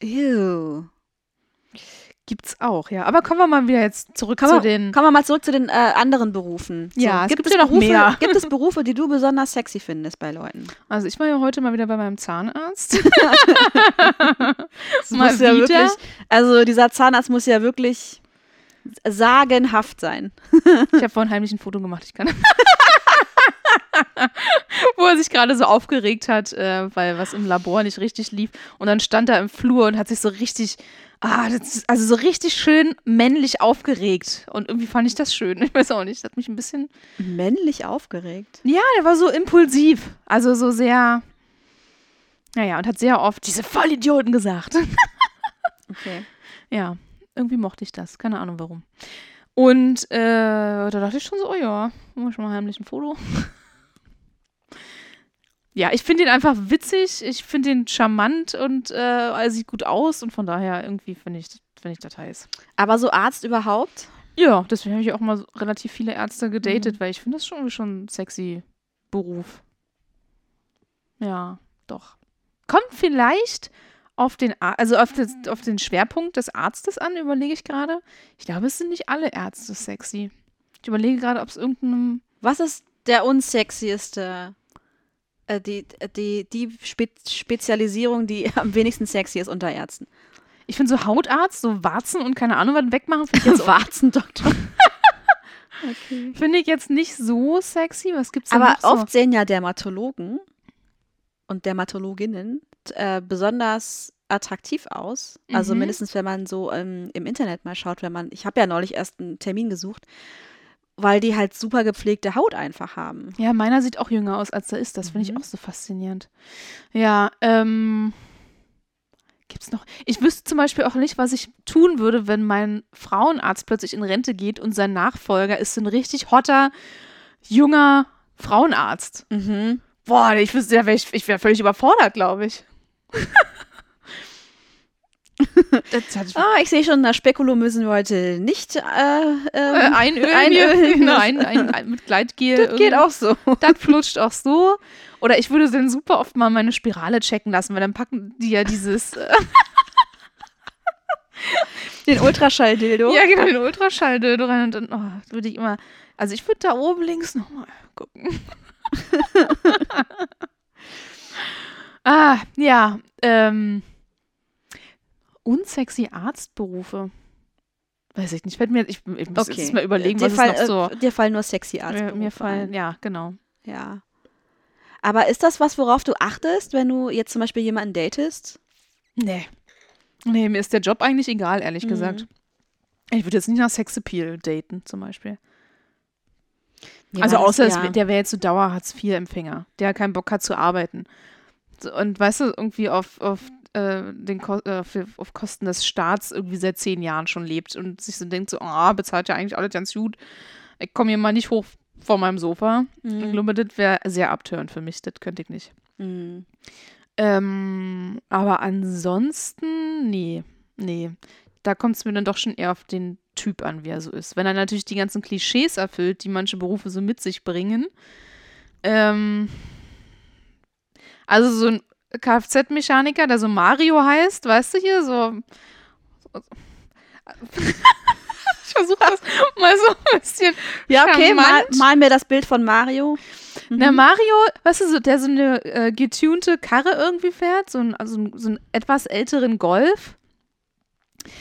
Ew. Gibt's auch, ja. Aber kommen wir mal wieder jetzt zurück Kommen zu wir, den. kommen wir mal zurück zu den äh, anderen Berufen. Ja, es gibt, gibt es ja noch Berufe, mehr. Gibt es Berufe, die du besonders sexy findest bei Leuten? Also ich war ja heute mal wieder bei meinem Zahnarzt. *laughs* Das Mal muss ja wieder? wirklich, also dieser Zahnarzt muss ja wirklich sagenhaft sein. Ich habe vorhin heimlich ein Foto gemacht, ich kann. *laughs* Er sich gerade so aufgeregt hat, äh, weil was im Labor nicht richtig lief. Und dann stand er im Flur und hat sich so richtig, ah, also so richtig schön männlich aufgeregt. Und irgendwie fand ich das schön. *laughs* Ich weiß auch nicht, das hat mich ein bisschen. Männlich aufgeregt. Ja, der war so impulsiv. Also so sehr. Naja, und hat sehr oft diese Vollidioten gesagt. *laughs* Okay. ja, irgendwie mochte ich das. Keine Ahnung warum. Und äh, da dachte ich schon so, oh ja, machen wir schon mal heimlich ein Foto. *laughs* ja, ich finde ihn einfach witzig. Ich finde ihn charmant und äh, er sieht gut aus. Und von daher irgendwie finde ich, finde ich das heiß. Aber so Arzt überhaupt? Ja, deswegen habe ich auch mal relativ viele Ärzte gedatet, weil ich finde das schon schon ein sexy Beruf. Ja, doch. Kommt vielleicht auf den, Ar also auf, das, auf den Schwerpunkt des Arztes an, überlege ich gerade. Ich glaube, es sind nicht alle Ärzte sexy. Ich überlege gerade, ob es irgendeinem. Was ist der unsexieste? Äh, die die, die Spe Spezialisierung, die *laughs* am wenigsten sexy ist unter Ärzten. Ich finde so Hautarzt, so Warzen und keine Ahnung was wegmachen, finde ich, jetzt- *laughs* Warzendoktor. *laughs* okay. finde ich jetzt nicht so sexy. Was gibt's denn Aber noch so? oft sehen ja Dermatologen und Dermatologinnen äh, besonders attraktiv aus. Also Mhm. mindestens, wenn man so ähm, im Internet mal schaut, wenn man, ich habe ja neulich erst einen Termin gesucht, weil die halt super gepflegte Haut einfach haben. Ja, meiner sieht auch jünger aus, als er ist. Das finde ich Mhm. auch so faszinierend. Ja, ähm. Gibt's noch? Ich wüsste zum Beispiel auch nicht, was ich tun würde, wenn mein Frauenarzt plötzlich in Rente geht und sein Nachfolger ist ein richtig hotter, junger Frauenarzt. Mhm. Boah, ich wüsste, ich, ich wäre völlig überfordert, glaube ich. *laughs* Ah, ich sehe schon, das Spekulo müssen wir heute nicht äh, äh, ähm, einölen. einölen. *laughs* *laughs* Genau, ein, ein, ein, mit Gleitgel. Das geht auch so. Das flutscht auch so. Oder ich würde dann super oft mal meine Spirale checken lassen, weil dann packen die ja dieses, äh, *laughs* Den Ultraschall-Dildo. ja genau, den Ultraschalldildo rein und dann oh, würde ich immer, also ich würde da oben links nochmal gucken. ah, ja, ähm, unsexy Arztberufe. Weiß ich nicht, fällt mir, ich, ich muss jetzt mal überlegen, dir was fall, es noch so, äh, dir fallen nur sexy mir, Arztberufe mir fallen, ein. ja, genau. Ja. Aber ist das was, worauf du achtest, wenn du jetzt zum Beispiel jemanden datest? Nee. Nee, mir ist der Job eigentlich egal, ehrlich Mhm. gesagt. Ich würde jetzt nicht nach Sexappeal daten, zum Beispiel. Ja, also das- außer es, ja. der wäre jetzt so Dauer-Hartz-IV-Empfänger, der keinen Bock hat zu arbeiten. So, und weißt du, irgendwie auf, auf, äh, den Ko äh, auf, auf Kosten des Staats irgendwie seit zehn Jahren schon lebt und sich so denkt, so, ah, bezahlt ja eigentlich alles ganz gut. Ich komme hier mal nicht hoch vor meinem Sofa. Ich Mhm. glaube, das wäre sehr abtörend für mich, das könnte ich nicht. Mhm. Ähm, aber ansonsten, nee, nee. Da kommt es mir dann doch schon eher auf den Typ an, wie er so ist. Wenn er natürlich die ganzen Klischees erfüllt, die manche Berufe so mit sich bringen. Ähm, also so ein Kfz-Mechaniker, der so Mario heißt, weißt du hier, so. *laughs* ich versuche das mal so ein bisschen. Ja, okay, mal, mal mir das Bild von Mario. Mhm. Na, Mario, weißt du, so, der so eine äh, getunte Karre irgendwie fährt, so, ein, also so einen etwas älteren Golf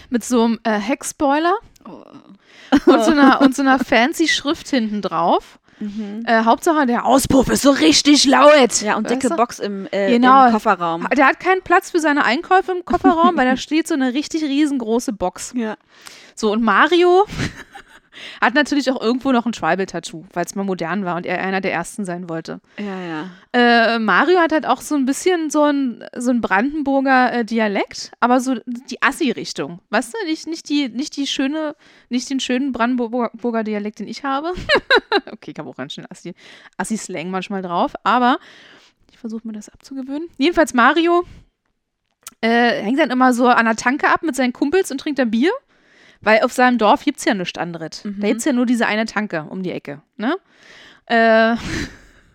mit so einem äh, Heckspoiler und, so einer, und so einer fancy Schrift hinten drauf. Mhm. Äh, Hauptsache, der Auspuff ist so richtig laut. Ja, und weißt dicke du? Box im, äh, Genau. im Kofferraum. Der hat keinen Platz für seine Einkäufe im Kofferraum, weil da *laughs* steht so eine richtig riesengroße Box. Ja. So, und Mario *laughs* hat natürlich auch irgendwo noch ein Tribal-Tattoo, weil es mal modern war und er einer der ersten sein wollte. Ja, ja. Äh, Mario hat halt auch so ein bisschen so ein, so ein Brandenburger äh, Dialekt, aber so die Assi-Richtung. Weißt du, nicht, nicht, die, nicht die schöne, nicht den schönen Brandenburger Dialekt, den ich habe. *laughs* okay, ich habe auch ganz schön Assi- Assi-Slang manchmal drauf, aber ich versuche mir das abzugewöhnen. Jedenfalls Mario äh, hängt dann immer so an der Tanke ab mit seinen Kumpels und trinkt dann Bier. Weil auf seinem Dorf gibt es ja nichts anderes. Mhm. Da gibt es ja nur diese eine Tanke um die Ecke. Ne? Äh,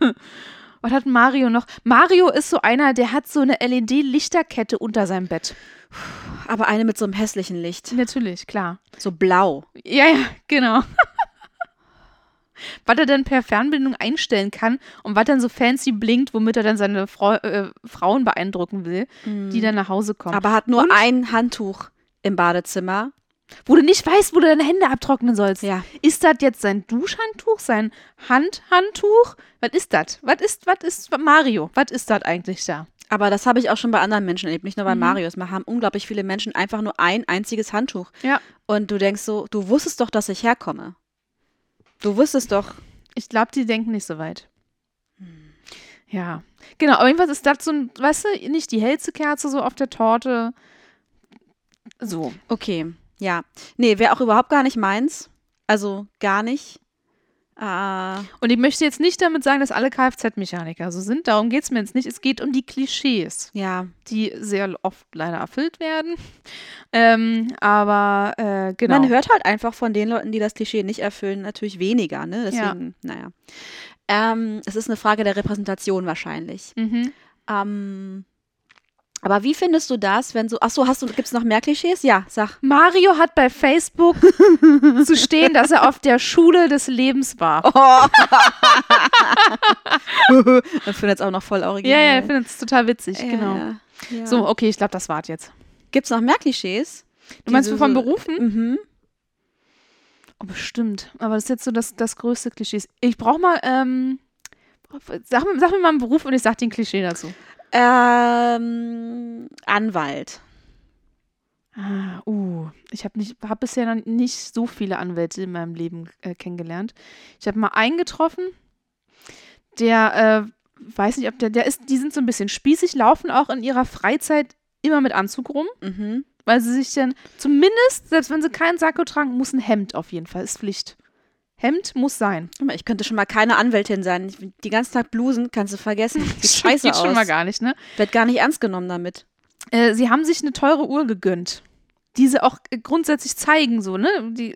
*laughs* was hat Mario noch? Mario ist so einer, der hat so eine LED-Lichterkette unter seinem Bett. Aber eine mit so einem hässlichen Licht. Natürlich, klar. So blau. Ja, ja, genau. was er dann per Fernbedienung einstellen kann und was dann so fancy blinkt, womit er dann seine Frau, äh, Frauen beeindrucken will, die dann nach Hause kommen. Aber hat nur Und- ein Handtuch im Badezimmer. Wo du nicht weißt, wo du deine Hände abtrocknen sollst. Ja. Ist das jetzt sein Duschhandtuch, sein Handhandtuch? Was ist das? Was ist, was ist Mario? Was ist das eigentlich da? Aber das habe ich auch schon bei anderen Menschen erlebt, nicht nur bei Mhm. Marius. Wir haben unglaublich viele Menschen einfach nur ein einziges Handtuch. Ja. Und du denkst so, du wusstest doch, dass ich herkomme. Du wusstest doch. Ich glaube, die denken nicht so weit. Ja. Genau, aber jedenfalls ist das so ein, weißt du, nicht die hellste Kerze so auf der Torte. So. Okay, ja. Nee, wäre auch überhaupt gar nicht meins. Also gar nicht. Ah, Und ich möchte jetzt nicht damit sagen, dass alle Kfz-Mechaniker so sind. Darum geht es mir jetzt nicht. Es geht um die Klischees, ja. die sehr oft leider erfüllt werden. Ähm, aber äh, genau. Man hört halt einfach von den Leuten, die das Klischee nicht erfüllen, natürlich weniger, ne? Deswegen, naja. Ähm, es ist eine Frage der Repräsentation wahrscheinlich. Mhm. Ähm, aber wie findest du das, wenn so, ach so, hast du, gibt es noch mehr Klischees? Ja, sag. Mario hat bei Facebook zu stehen, dass er auf der Schule des Lebens war. *laughs* Ich finde es auch noch voll ja, originell. ja, ich finde es total witzig. Ja, genau. Ja, ja. So, okay, ich glaube, das war's jetzt. Gibt es noch mehr Klischees? Du meinst Diese von so- Berufen? Mhm. Oh, bestimmt. Aber das ist jetzt so das, das größte Klischee. Ich brauche mal, ähm, sag, mir- sag mir mal einen Beruf und ich sag dir ein Klischee dazu. Ähm, Anwalt. Ah, uh, ich habe nicht, hab bisher noch nicht so viele Anwälte in meinem Leben äh, kennengelernt. Ich habe mal einen getroffen, der, äh, weiß nicht, ob der, der ist, die sind so ein bisschen spießig, laufen auch in ihrer Freizeit immer mit Anzug rum, Mhm. weil sie sich dann, zumindest, selbst wenn sie keinen Sakko tragen, muss ein Hemd auf jeden Fall, ist Pflicht. Hemd muss sein. Ich könnte schon mal keine Anwältin sein. Die ganzen Tag Blusen kannst du vergessen. *laughs* Sieht scheiße Geht aus. schon mal gar nicht, ne? Wird gar nicht ernst genommen damit. Äh, sie haben sich eine teure Uhr gegönnt, die sie auch äh, grundsätzlich zeigen, so, ne? Die,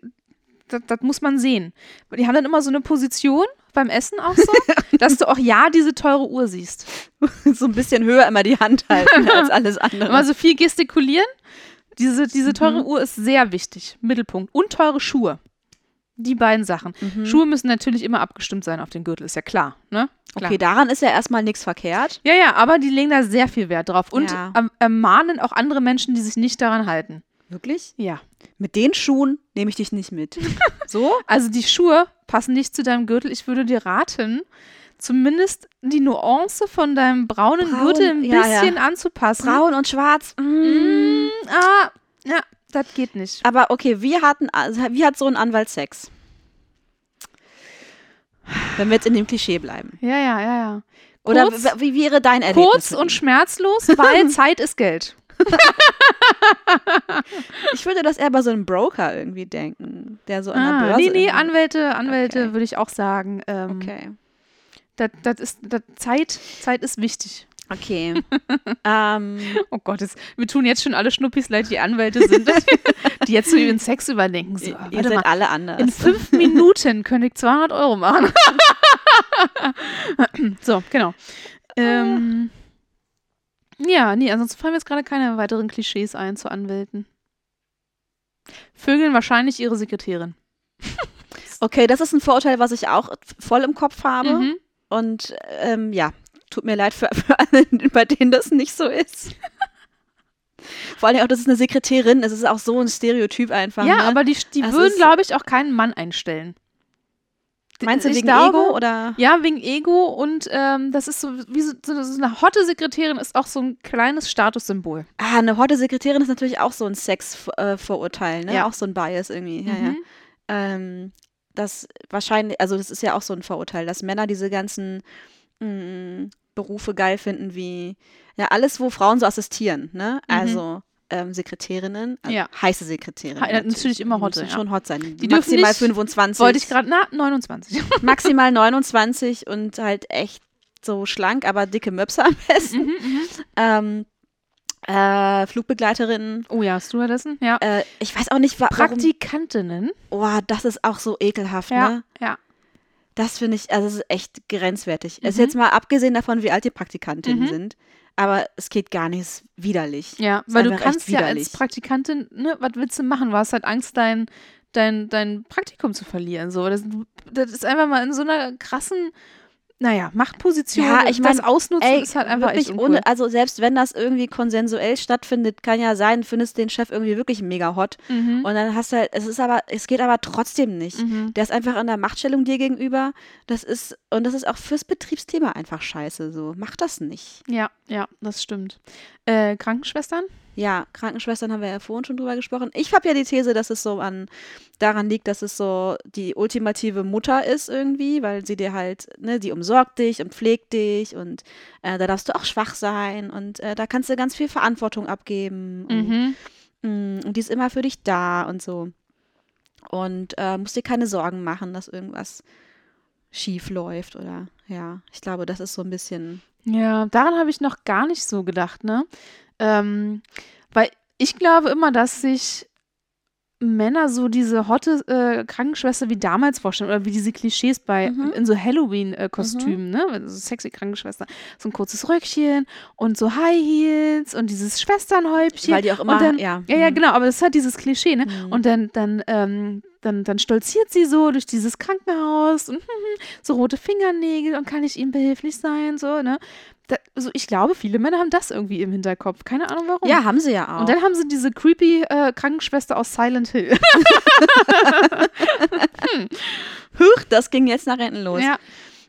das, das muss man sehen. Die haben dann immer so eine Position beim Essen auch so, *laughs* dass du auch ja diese teure Uhr siehst. *laughs* so ein bisschen höher immer die Hand halten als alles andere. Immer so viel gestikulieren. Diese, diese teure Mhm. Uhr ist sehr wichtig. Mittelpunkt. Und teure Schuhe. Die beiden Sachen. Mhm. Schuhe müssen natürlich immer abgestimmt sein auf den Gürtel, ist ja klar, ne? Klar. Okay, daran ist ja erstmal nichts verkehrt. Ja, ja, aber die legen da sehr viel Wert drauf und Ja. erm- ermahnen auch andere Menschen, die sich nicht daran halten. Wirklich? Ja. Mit den Schuhen nehme ich dich nicht mit. *laughs* So? Also die Schuhe passen nicht zu deinem Gürtel. Ich würde dir raten, zumindest die Nuance von deinem braunen Braun, Gürtel ein ja, ja. bisschen anzupassen. Braun und schwarz. Mm. Mm, ah, ja, das geht nicht. Aber okay, wie, hatten, also wie hat so ein Anwalt Sex? Wenn wir jetzt in dem Klischee bleiben. Ja, ja, ja, ja. Oder Kurz- wie wäre dein Erlebnis? Kurz und schmerzlos, weil *laughs* Zeit ist Geld. Ich würde das eher bei so einem Broker irgendwie denken, der so an der Ah, Börse. nee, nee, irgendwie- Anwälte, Anwälte Okay. würde ich auch sagen. Ähm, Okay. das, ist, das Zeit, Zeit ist wichtig. Okay. *laughs* ähm, Oh Gott, jetzt, wir tun jetzt schon alle Schnuppis leid, die Anwälte sind, *laughs* die jetzt so über den Sex überdenken. So, ihr seid mal, alle anders. in fünf Minuten könnte ich 200 Euro machen. *laughs* so, genau. Ähm, ja, nee, ansonsten fallen mir jetzt gerade keine weiteren Klischees ein zu Anwälten. Vögeln wahrscheinlich ihre Sekretärin. Okay, das ist ein Vorurteil, was ich auch voll im Kopf habe. Mhm. Und ähm, ja, tut mir leid für, *laughs* für alle, bei denen das nicht so ist. Vor allem auch, das ist eine Sekretärin, es ist auch so ein Stereotyp einfach. Ja, ne? aber die, die würden, glaube ich, auch keinen Mann einstellen. Meinst du wegen glaube- Ego oder? Ja, wegen Ego und ähm, das ist so, wie so, so eine hotte Sekretärin ist auch so ein kleines Statussymbol. Ah, eine hotte Sekretärin ist natürlich auch so ein Sex-Vorurteil, ne? Ja. Auch so ein Bias irgendwie. Ja, ja. Mhm. Ähm, das wahrscheinlich, also das ist ja auch so ein Vorurteil, dass Männer diese ganzen mm, Berufe geil finden, wie ja alles, wo Frauen so assistieren, ne? Mhm. Also ähm, Sekretärinnen, also Ja. heiße Sekretärinnen. Ha- natürlich immer Die hotte, müssen ja. schon hot sein. Die dürfen maximal nicht- 25. Wollte ich gerade, na, 29. *laughs* maximal 29 und halt echt so schlank, aber dicke Möpse am besten. mhm, mhm. Ähm, äh, Flugbegleiterinnen. Oh ja, Stewardessen, ja. Äh, ich weiß auch nicht, wa warum. Praktikantinnen. Oh, das ist auch so ekelhaft, Ja, ne? ja. Das finde ich, also es ist echt grenzwertig. Es ist Mhm. jetzt mal abgesehen davon, wie alt die Praktikantinnen Mhm. sind, aber es geht gar nicht, es ist widerlich. Ja, weil du kannst ja als. Praktikantin, ne, was willst du machen? Du hast halt Angst, dein, dein, dein Praktikum zu verlieren. So. Das, das ist einfach mal in so einer krassen, naja, Machtposition. Ja, ich das mein, Ausnutzen Ey, ist halt einfach wirklich uncool. ohne, also selbst wenn das irgendwie konsensuell stattfindet, kann ja sein, findest den Chef irgendwie wirklich mega hot. mhm. Und dann hast du halt, es ist aber, es geht aber trotzdem nicht. Mhm. Der ist einfach in der Machtstellung dir gegenüber. Das ist, und das ist auch fürs Betriebsthema einfach scheiße. So, mach das nicht. Ja, ja, das stimmt. Äh, Krankenschwestern? Ja, Krankenschwestern haben wir ja vorhin schon drüber gesprochen. Ich habe ja die These, dass es so an daran liegt, dass es so die ultimative Mutter ist irgendwie, weil sie dir halt, ne, die umsorgt dich und pflegt dich und äh, da darfst du auch schwach sein und äh, da kannst du ganz viel Verantwortung abgeben und, Mhm. mm, und die ist immer für dich da und so. Und äh, musst dir keine Sorgen machen, dass irgendwas schief läuft oder ja, ich glaube, das ist so ein bisschen. Ja, daran habe ich noch gar nicht so gedacht, ne? Ähm, weil ich glaube immer, dass sich Männer so diese hotte äh, Krankenschwester wie damals vorstellen oder wie diese Klischees bei Mhm. in so Halloween-Kostümen, ne? So sexy Krankenschwester. So ein kurzes Röckchen und so High Heels und dieses Schwesternhäubchen. Weil die auch immer, dann, ja. Ja, ja, mhm. genau, aber das hat dieses Klischee, ne? Mhm. Und dann, dann, ähm, dann, dann stolziert sie so durch dieses Krankenhaus und *laughs* so rote Fingernägel und kann ich ihm behilflich sein, so, ne? Da, also ich glaube, viele Männer haben das irgendwie im Hinterkopf. Keine Ahnung warum. Ja, haben sie ja auch. Und dann haben sie diese creepy äh, Krankenschwester aus Silent Hill. *laughs* Huch, das ging jetzt nach hinten los. ja.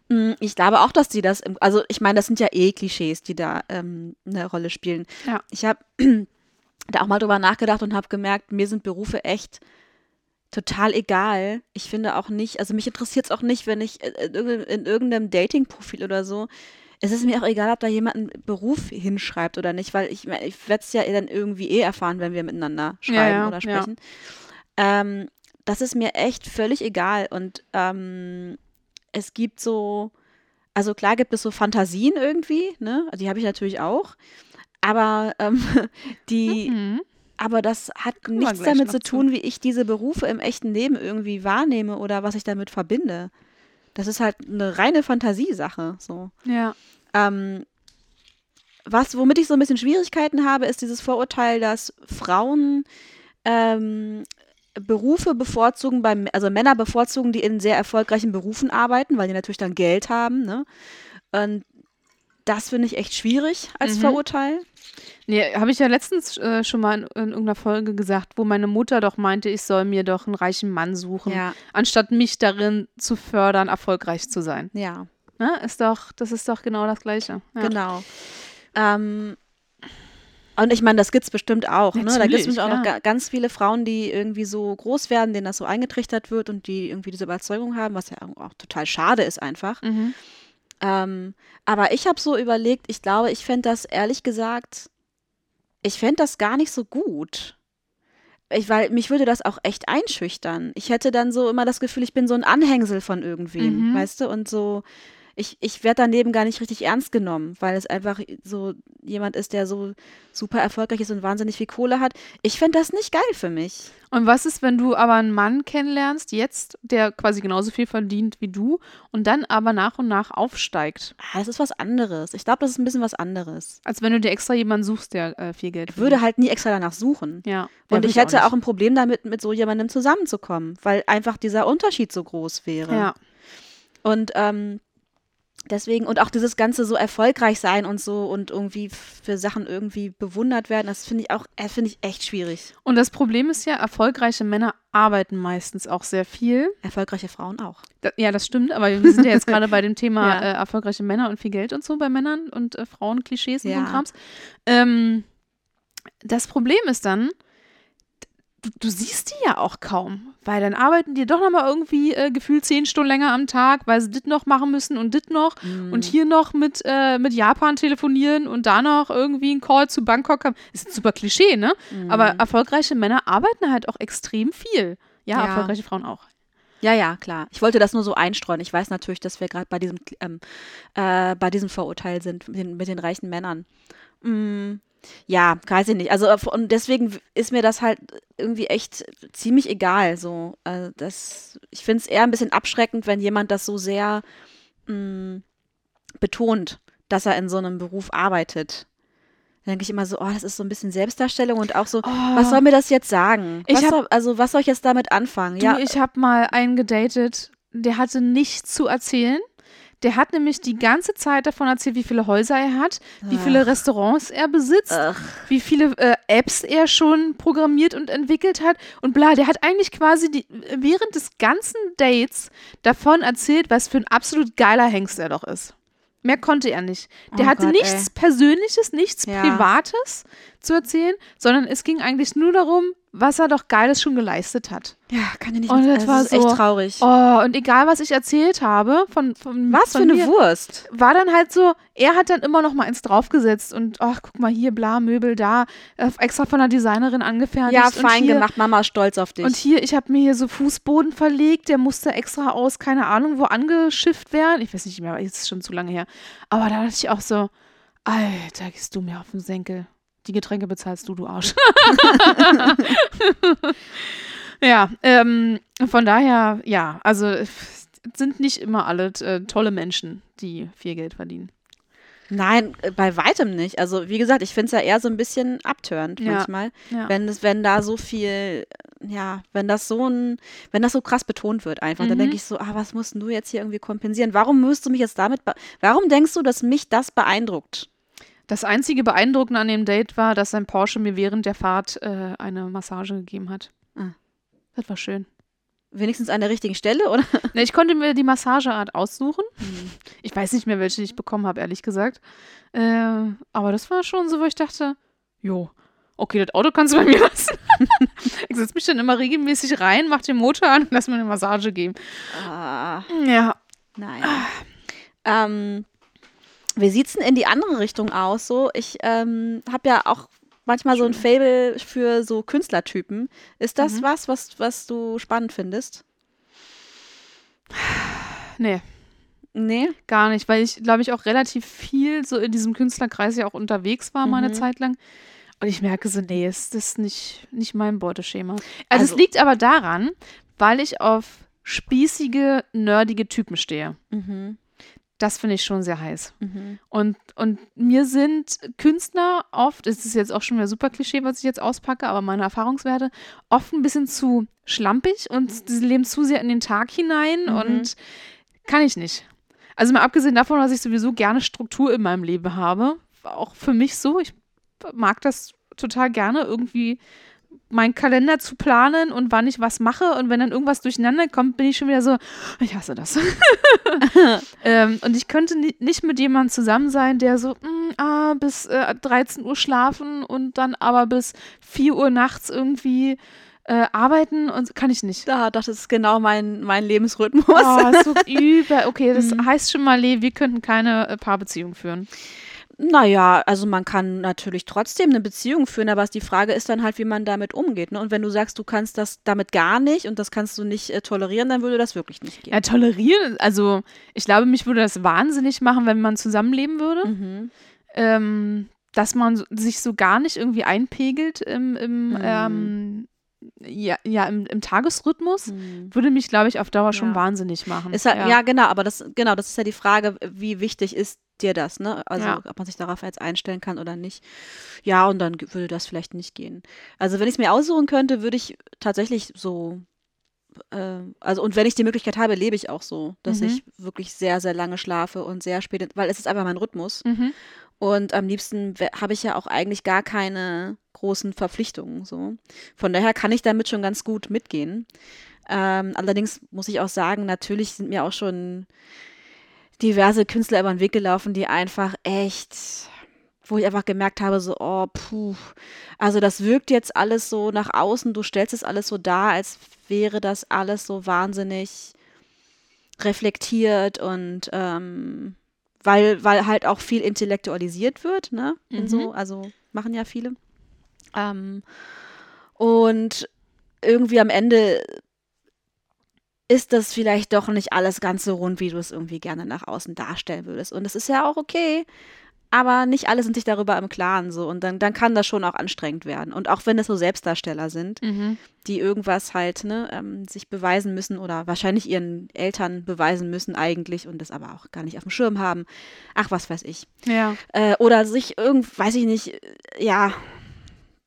Mm, Ich glaube auch, dass die das, im, also ich meine, das sind ja eh Klischees, die da ähm, eine Rolle spielen. Ja. Ich habe *clears throat* da auch mal drüber nachgedacht und habe gemerkt, mir sind Berufe echt total egal. Ich finde auch nicht, also mich interessiert es auch nicht, wenn ich äh, in irgendeinem- in irgendeinem Dating-Profil oder so, es ist mir auch egal, ob da jemand einen Beruf hinschreibt oder nicht, weil ich, ich werde es ja dann irgendwie eh erfahren, wenn wir miteinander Ja, schreiben ja, oder ja. sprechen. Ähm, das ist mir echt völlig egal und ähm, es gibt so, also klar gibt es so Fantasien irgendwie, ne? Die habe ich natürlich auch. Aber ähm, *laughs* die, Mhm. Aber das hat wir nichts damit zu tun, wie ich diese Berufe im echten Leben irgendwie wahrnehme oder was ich damit verbinde. Das ist halt eine reine Fantasiesache. So. Ja. Ähm, was, womit ich so ein bisschen Schwierigkeiten habe, ist dieses Vorurteil, dass Frauen ähm, Berufe bevorzugen, beim, also Männer bevorzugen, die in sehr erfolgreichen Berufen arbeiten, weil die natürlich dann Geld haben. Ne? Und das finde ich echt schwierig als Mhm. Vorurteil. Nee, habe ich ja letztens äh, schon mal in, in irgendeiner Folge gesagt, wo meine Mutter doch meinte, ich soll mir doch einen reichen Mann suchen, Ja, anstatt mich darin zu fördern, erfolgreich zu sein. ja, Ne? Ist doch, das ist doch genau das Gleiche. Ja. genau. Ähm, und ich meine, das gibt es bestimmt auch. Ne? Da gibt es bestimmt auch noch klar. ga ganz viele Frauen, die irgendwie so groß werden, denen das so eingetrichtert wird und die irgendwie diese Überzeugung haben, was ja auch total schade ist einfach. Mhm. Ähm, aber ich habe so überlegt, ich glaube, ich fände das ehrlich gesagt, ich fände das gar nicht so gut. Ich, weil mich würde das auch echt einschüchtern. Ich hätte dann so immer das Gefühl, ich bin so ein Anhängsel von irgendwem, Mhm. weißt du? Und so, ich, ich werde daneben gar nicht richtig ernst genommen, weil es einfach so jemand ist, der so super erfolgreich ist und wahnsinnig viel Kohle hat. Ich fände das nicht geil für mich. Und was ist, wenn du aber einen Mann kennenlernst, jetzt, der quasi genauso viel verdient wie du und dann aber nach und nach aufsteigt? Ah, Das ist was anderes. Ich glaube, das ist ein bisschen was anderes. Als wenn du dir extra jemanden suchst, der äh, viel Geld Ich würde halt nie extra danach suchen. Ja. Und ich hätte auch, nicht. ein Problem damit, mit so jemandem zusammenzukommen, weil einfach dieser Unterschied so groß wäre. Ja. Und ähm, deswegen, und auch dieses ganze so erfolgreich sein und so und irgendwie für Sachen irgendwie bewundert werden, das finde ich auch, äh, finde ich echt schwierig. Und das Problem ist ja, erfolgreiche Männer arbeiten meistens auch sehr viel. Erfolgreiche Frauen auch. Da, ja, das stimmt, aber wir sind ja jetzt *laughs* gerade bei dem Thema Ja. äh, erfolgreiche Männer und viel Geld und so bei Männern und äh, Frauen-Klischees und so Ja. ein Krams. Ähm, das Problem ist dann, du, du siehst die ja auch kaum, weil dann arbeiten die doch nochmal irgendwie äh, gefühlt zehn Stunden länger am Tag, weil sie das noch machen müssen und das noch Mhm. und hier noch mit, äh, mit Japan telefonieren und da noch irgendwie einen Call zu Bangkok haben. Ist ein super Klischee, ne? Aber erfolgreiche Männer arbeiten halt auch extrem viel. Ja, Ja. erfolgreiche Frauen auch. Ja, ja, klar. Ich wollte das nur so einstreuen. Ich weiß natürlich, dass wir gerade bei diesem ähm, äh, bei diesem Vorurteil sind mit den, mit den reichen Männern. Mm, ja, weiß ich nicht. Also äh, und deswegen ist mir das halt irgendwie echt ziemlich egal. So, äh, das, ich finde es eher ein bisschen abschreckend, wenn jemand das so sehr mm, betont, dass er in so einem Beruf arbeitet. Dann denke ich immer so, oh, das ist so ein bisschen Selbstdarstellung und auch so, was soll mir das jetzt sagen? Ich Was hab- soll, also was soll ich jetzt damit anfangen? Du, ich habe mal einen gedatet, der hatte nichts zu erzählen. Der hat nämlich die ganze Zeit davon erzählt, wie viele Häuser er hat, wie viele Restaurants er besitzt, Ugh. wie viele äh, Apps er schon programmiert und entwickelt hat und bla. Der hat eigentlich quasi die, während des ganzen Dates davon erzählt, was für ein absolut geiler Hengst er doch ist. Mehr konnte er nicht. Der Oh hatte Gott, nichts Persönliches, nichts Ja. Privates zu erzählen, sondern es ging eigentlich nur darum, was er doch Geiles schon geleistet hat. Ja, kann ich nicht. Und das also war es ist echt so- traurig. Oh, und egal, was ich erzählt habe, von, von Was für von eine mir, Wurst. war dann halt so, er hat dann immer noch mal eins draufgesetzt und ach, guck mal hier, bla, Möbel da, äh, extra von einer Designerin angefertigt. Ja, fein hier, gemacht. Mama stolz auf dich. Und hier, ich habe mir hier so Fußboden verlegt, der musste extra aus, keine Ahnung, wo angeschifft werden. Ich weiß nicht mehr, jetzt ist schon zu lange her. Aber da dachte ich auch so, Alter, gehst du mir auf den Senkel. Die Getränke bezahlst du, du Arsch. *laughs* *laughs* ja, ähm, von daher, ja, also es sind nicht immer alle äh, tolle Menschen, die viel Geld verdienen. Nein, äh, bei weitem nicht. Also wie gesagt, ich finde es ja eher so ein bisschen abtörend Ja. manchmal, Ja. wenn es, wenn da so viel, ja, wenn das so ein, wenn das so krass betont wird einfach, dann Mhm. denke ich so, ah, was musst du jetzt hier irgendwie kompensieren? Warum müsst du mich jetzt damit, warum denkst du, dass mich das beeindruckt? Das einzige Beeindruckende an dem Date war, dass sein Porsche mir während der Fahrt äh, eine Massage gegeben hat. Ah. Das war schön. Wenigstens an der richtigen Stelle, oder? *laughs* Ne, ich konnte mir die Massageart aussuchen. Hm. Ich weiß nicht mehr, welche ich bekommen habe, ehrlich gesagt. Äh, aber das war schon so, wo ich dachte, jo, okay, das Auto kannst du bei mir lassen. *laughs* ich setze mich dann immer regelmäßig rein, mach den Motor an und lass mir eine Massage geben. Ah, Ja. nein. Ähm, wie sieht's denn in die andere Richtung aus? So, ich ähm, habe ja auch manchmal so ein Fable für so Künstlertypen. Ist das Mhm. was, was, was du spannend findest? *sighs* Nee, Nee? gar nicht, weil ich, glaube ich, auch relativ viel so in diesem Künstlerkreis ja auch unterwegs war, mal eine Mhm. Zeit lang. Und ich merke so, nee, ist das nicht, nicht mein Beuteschema. Also, es Also- liegt aber daran, weil ich auf spießige, nerdige Typen stehe. Mhm. Das finde ich schon sehr heiß. Mhm. Und, und mir sind Künstler oft, es ist jetzt auch schon wieder super Klischee, was ich jetzt auspacke, aber meine Erfahrungswerte, oft ein bisschen zu schlampig und sie leben zu sehr in den Tag hinein Mhm. und kann ich nicht. Also mal abgesehen davon, dass ich sowieso gerne Struktur in meinem Leben habe, auch für mich so, ich mag das total gerne, irgendwie meinen Kalender zu planen und wann ich was mache und wenn dann irgendwas durcheinander kommt, bin ich schon wieder so, ich hasse das. *laughs* ähm, und ich könnte ni nicht mit jemandem zusammen sein, der so, mm, ah, bis äh, 13 Uhr schlafen und dann aber bis 4 Uhr nachts irgendwie äh, arbeiten und kann ich nicht. Da, das ist genau mein, mein Lebensrhythmus. Oh, so über. Okay, das Mhm. heißt schon mal, Lee, wir könnten keine äh, Paarbeziehung führen. Naja, also man kann natürlich trotzdem eine Beziehung führen, aber die Frage ist dann halt, wie man damit umgeht. Ne? Und wenn du sagst, du kannst das damit gar nicht und das kannst du nicht äh, tolerieren, dann würde das wirklich nicht gehen. Ja, tolerieren, also ich glaube, mich würde das wahnsinnig machen, wenn man zusammenleben würde. Mhm. ähm, dass man sich so gar nicht irgendwie einpegelt im, im, Mhm. ähm, ja, ja, im, im Tagesrhythmus, Mhm. würde mich, glaube ich, auf Dauer schon Ja. wahnsinnig machen. Halt, ja. genau, aber das, genau, das ist ja die Frage, wie wichtig ist dir das, ne? Also, Ja. ob man sich darauf jetzt einstellen kann oder nicht. Ja, und dann würde das vielleicht nicht gehen. Also, wenn ich es mir aussuchen könnte, würde ich tatsächlich so, äh, also, und wenn ich die Möglichkeit habe, lebe ich auch so, dass Mhm. ich wirklich sehr, sehr lange schlafe und sehr spät, weil es ist einfach mein Rhythmus. Mhm. Und am liebsten habe ich ja auch eigentlich gar keine großen Verpflichtungen. So. Von daher kann ich damit schon ganz gut mitgehen. Ähm, allerdings muss ich auch sagen, natürlich sind mir auch schon diverse Künstler über den Weg gelaufen, die einfach echt, wo ich einfach gemerkt habe, so, oh, puh, also das wirkt jetzt alles so nach außen, du stellst es alles so dar, als wäre das alles so wahnsinnig reflektiert und ähm, weil, weil halt auch viel intellektualisiert wird, ne? Mhm. so, also machen ja viele. Ähm, und irgendwie am Ende ist das vielleicht doch nicht alles ganz so rund, wie du es irgendwie gerne nach außen darstellen würdest. Und das ist ja auch okay, aber nicht alle sind sich darüber im Klaren so. Und dann, dann kann das schon auch anstrengend werden. Und auch wenn es so Selbstdarsteller sind, Mhm. die irgendwas halt ne, ähm, sich beweisen müssen oder wahrscheinlich ihren Eltern beweisen müssen eigentlich und das aber auch gar nicht auf dem Schirm haben. Ach, was weiß ich. Ja. Äh, oder sich irgend, weiß ich nicht, äh, ja,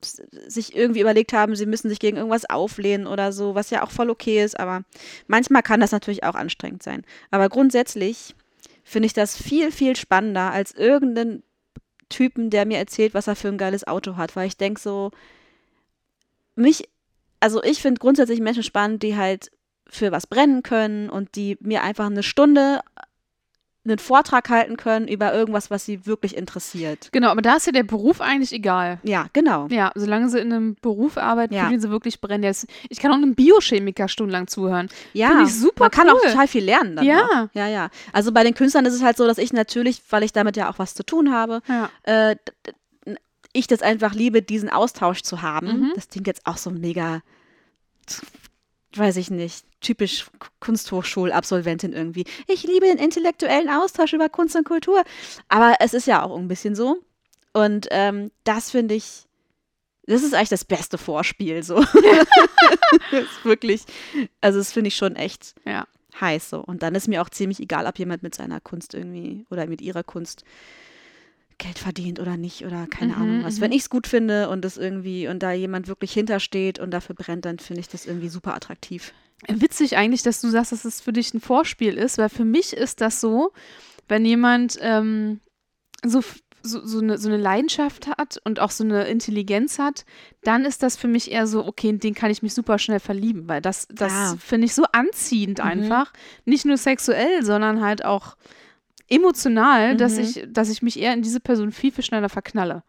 sich irgendwie überlegt haben, sie müssen sich gegen irgendwas auflehnen oder so, was ja auch voll okay ist, aber manchmal kann das natürlich auch anstrengend sein. Aber grundsätzlich finde ich das viel, viel spannender als irgendeinen Typen, der mir erzählt, was er für ein geiles Auto hat, weil ich denke so, mich, also ich finde grundsätzlich Menschen spannend, die halt für was brennen können und die mir einfach eine Stunde einen Vortrag halten können über irgendwas, was sie wirklich interessiert. Genau, aber da ist ja der Beruf eigentlich egal. Ja, genau. Ja, solange sie in einem Beruf arbeiten, Ja. für den sie wirklich brennen. Ich kann auch einem Biochemiker stundenlang zuhören. Ja, Finde ich super man kann auch total viel lernen. Dann Ja. Auch. Ja, ja. Also bei den Künstlern ist es halt so, dass ich natürlich, weil ich damit ja auch was zu tun habe, Ja. äh, ich das einfach liebe, diesen Austausch zu haben. Mhm. Das klingt jetzt auch so mega, weiß ich nicht, typisch Kunsthochschulabsolventin irgendwie. Ich liebe den intellektuellen Austausch über Kunst und Kultur. Aber es ist ja auch ein bisschen so. Und ähm, das finde ich, das ist eigentlich das beste Vorspiel. So. *laughs* wirklich, also das finde ich schon echt Ja. heiß so. Und dann ist mir auch ziemlich egal, ob jemand mit seiner Kunst irgendwie oder mit ihrer Kunst Geld verdient oder nicht oder keine Mhm, Ahnung was. mhm. Wenn ich es gut finde und das irgendwie und da jemand wirklich hintersteht und dafür brennt, dann finde ich das irgendwie super attraktiv. Witzig eigentlich, dass du sagst, dass es für dich ein Vorspiel ist, weil für mich ist das so, wenn jemand ähm, so, so, so, eine, so eine Leidenschaft hat und auch so eine Intelligenz hat, dann ist das für mich eher so, okay, in den kann ich mich super schnell verlieben, weil das, das Ah. finde ich so anziehend Mhm. einfach. Nicht nur sexuell, sondern halt auch emotional, dass, Mhm. ich, dass ich mich eher in diese Person viel, viel schneller verknalle,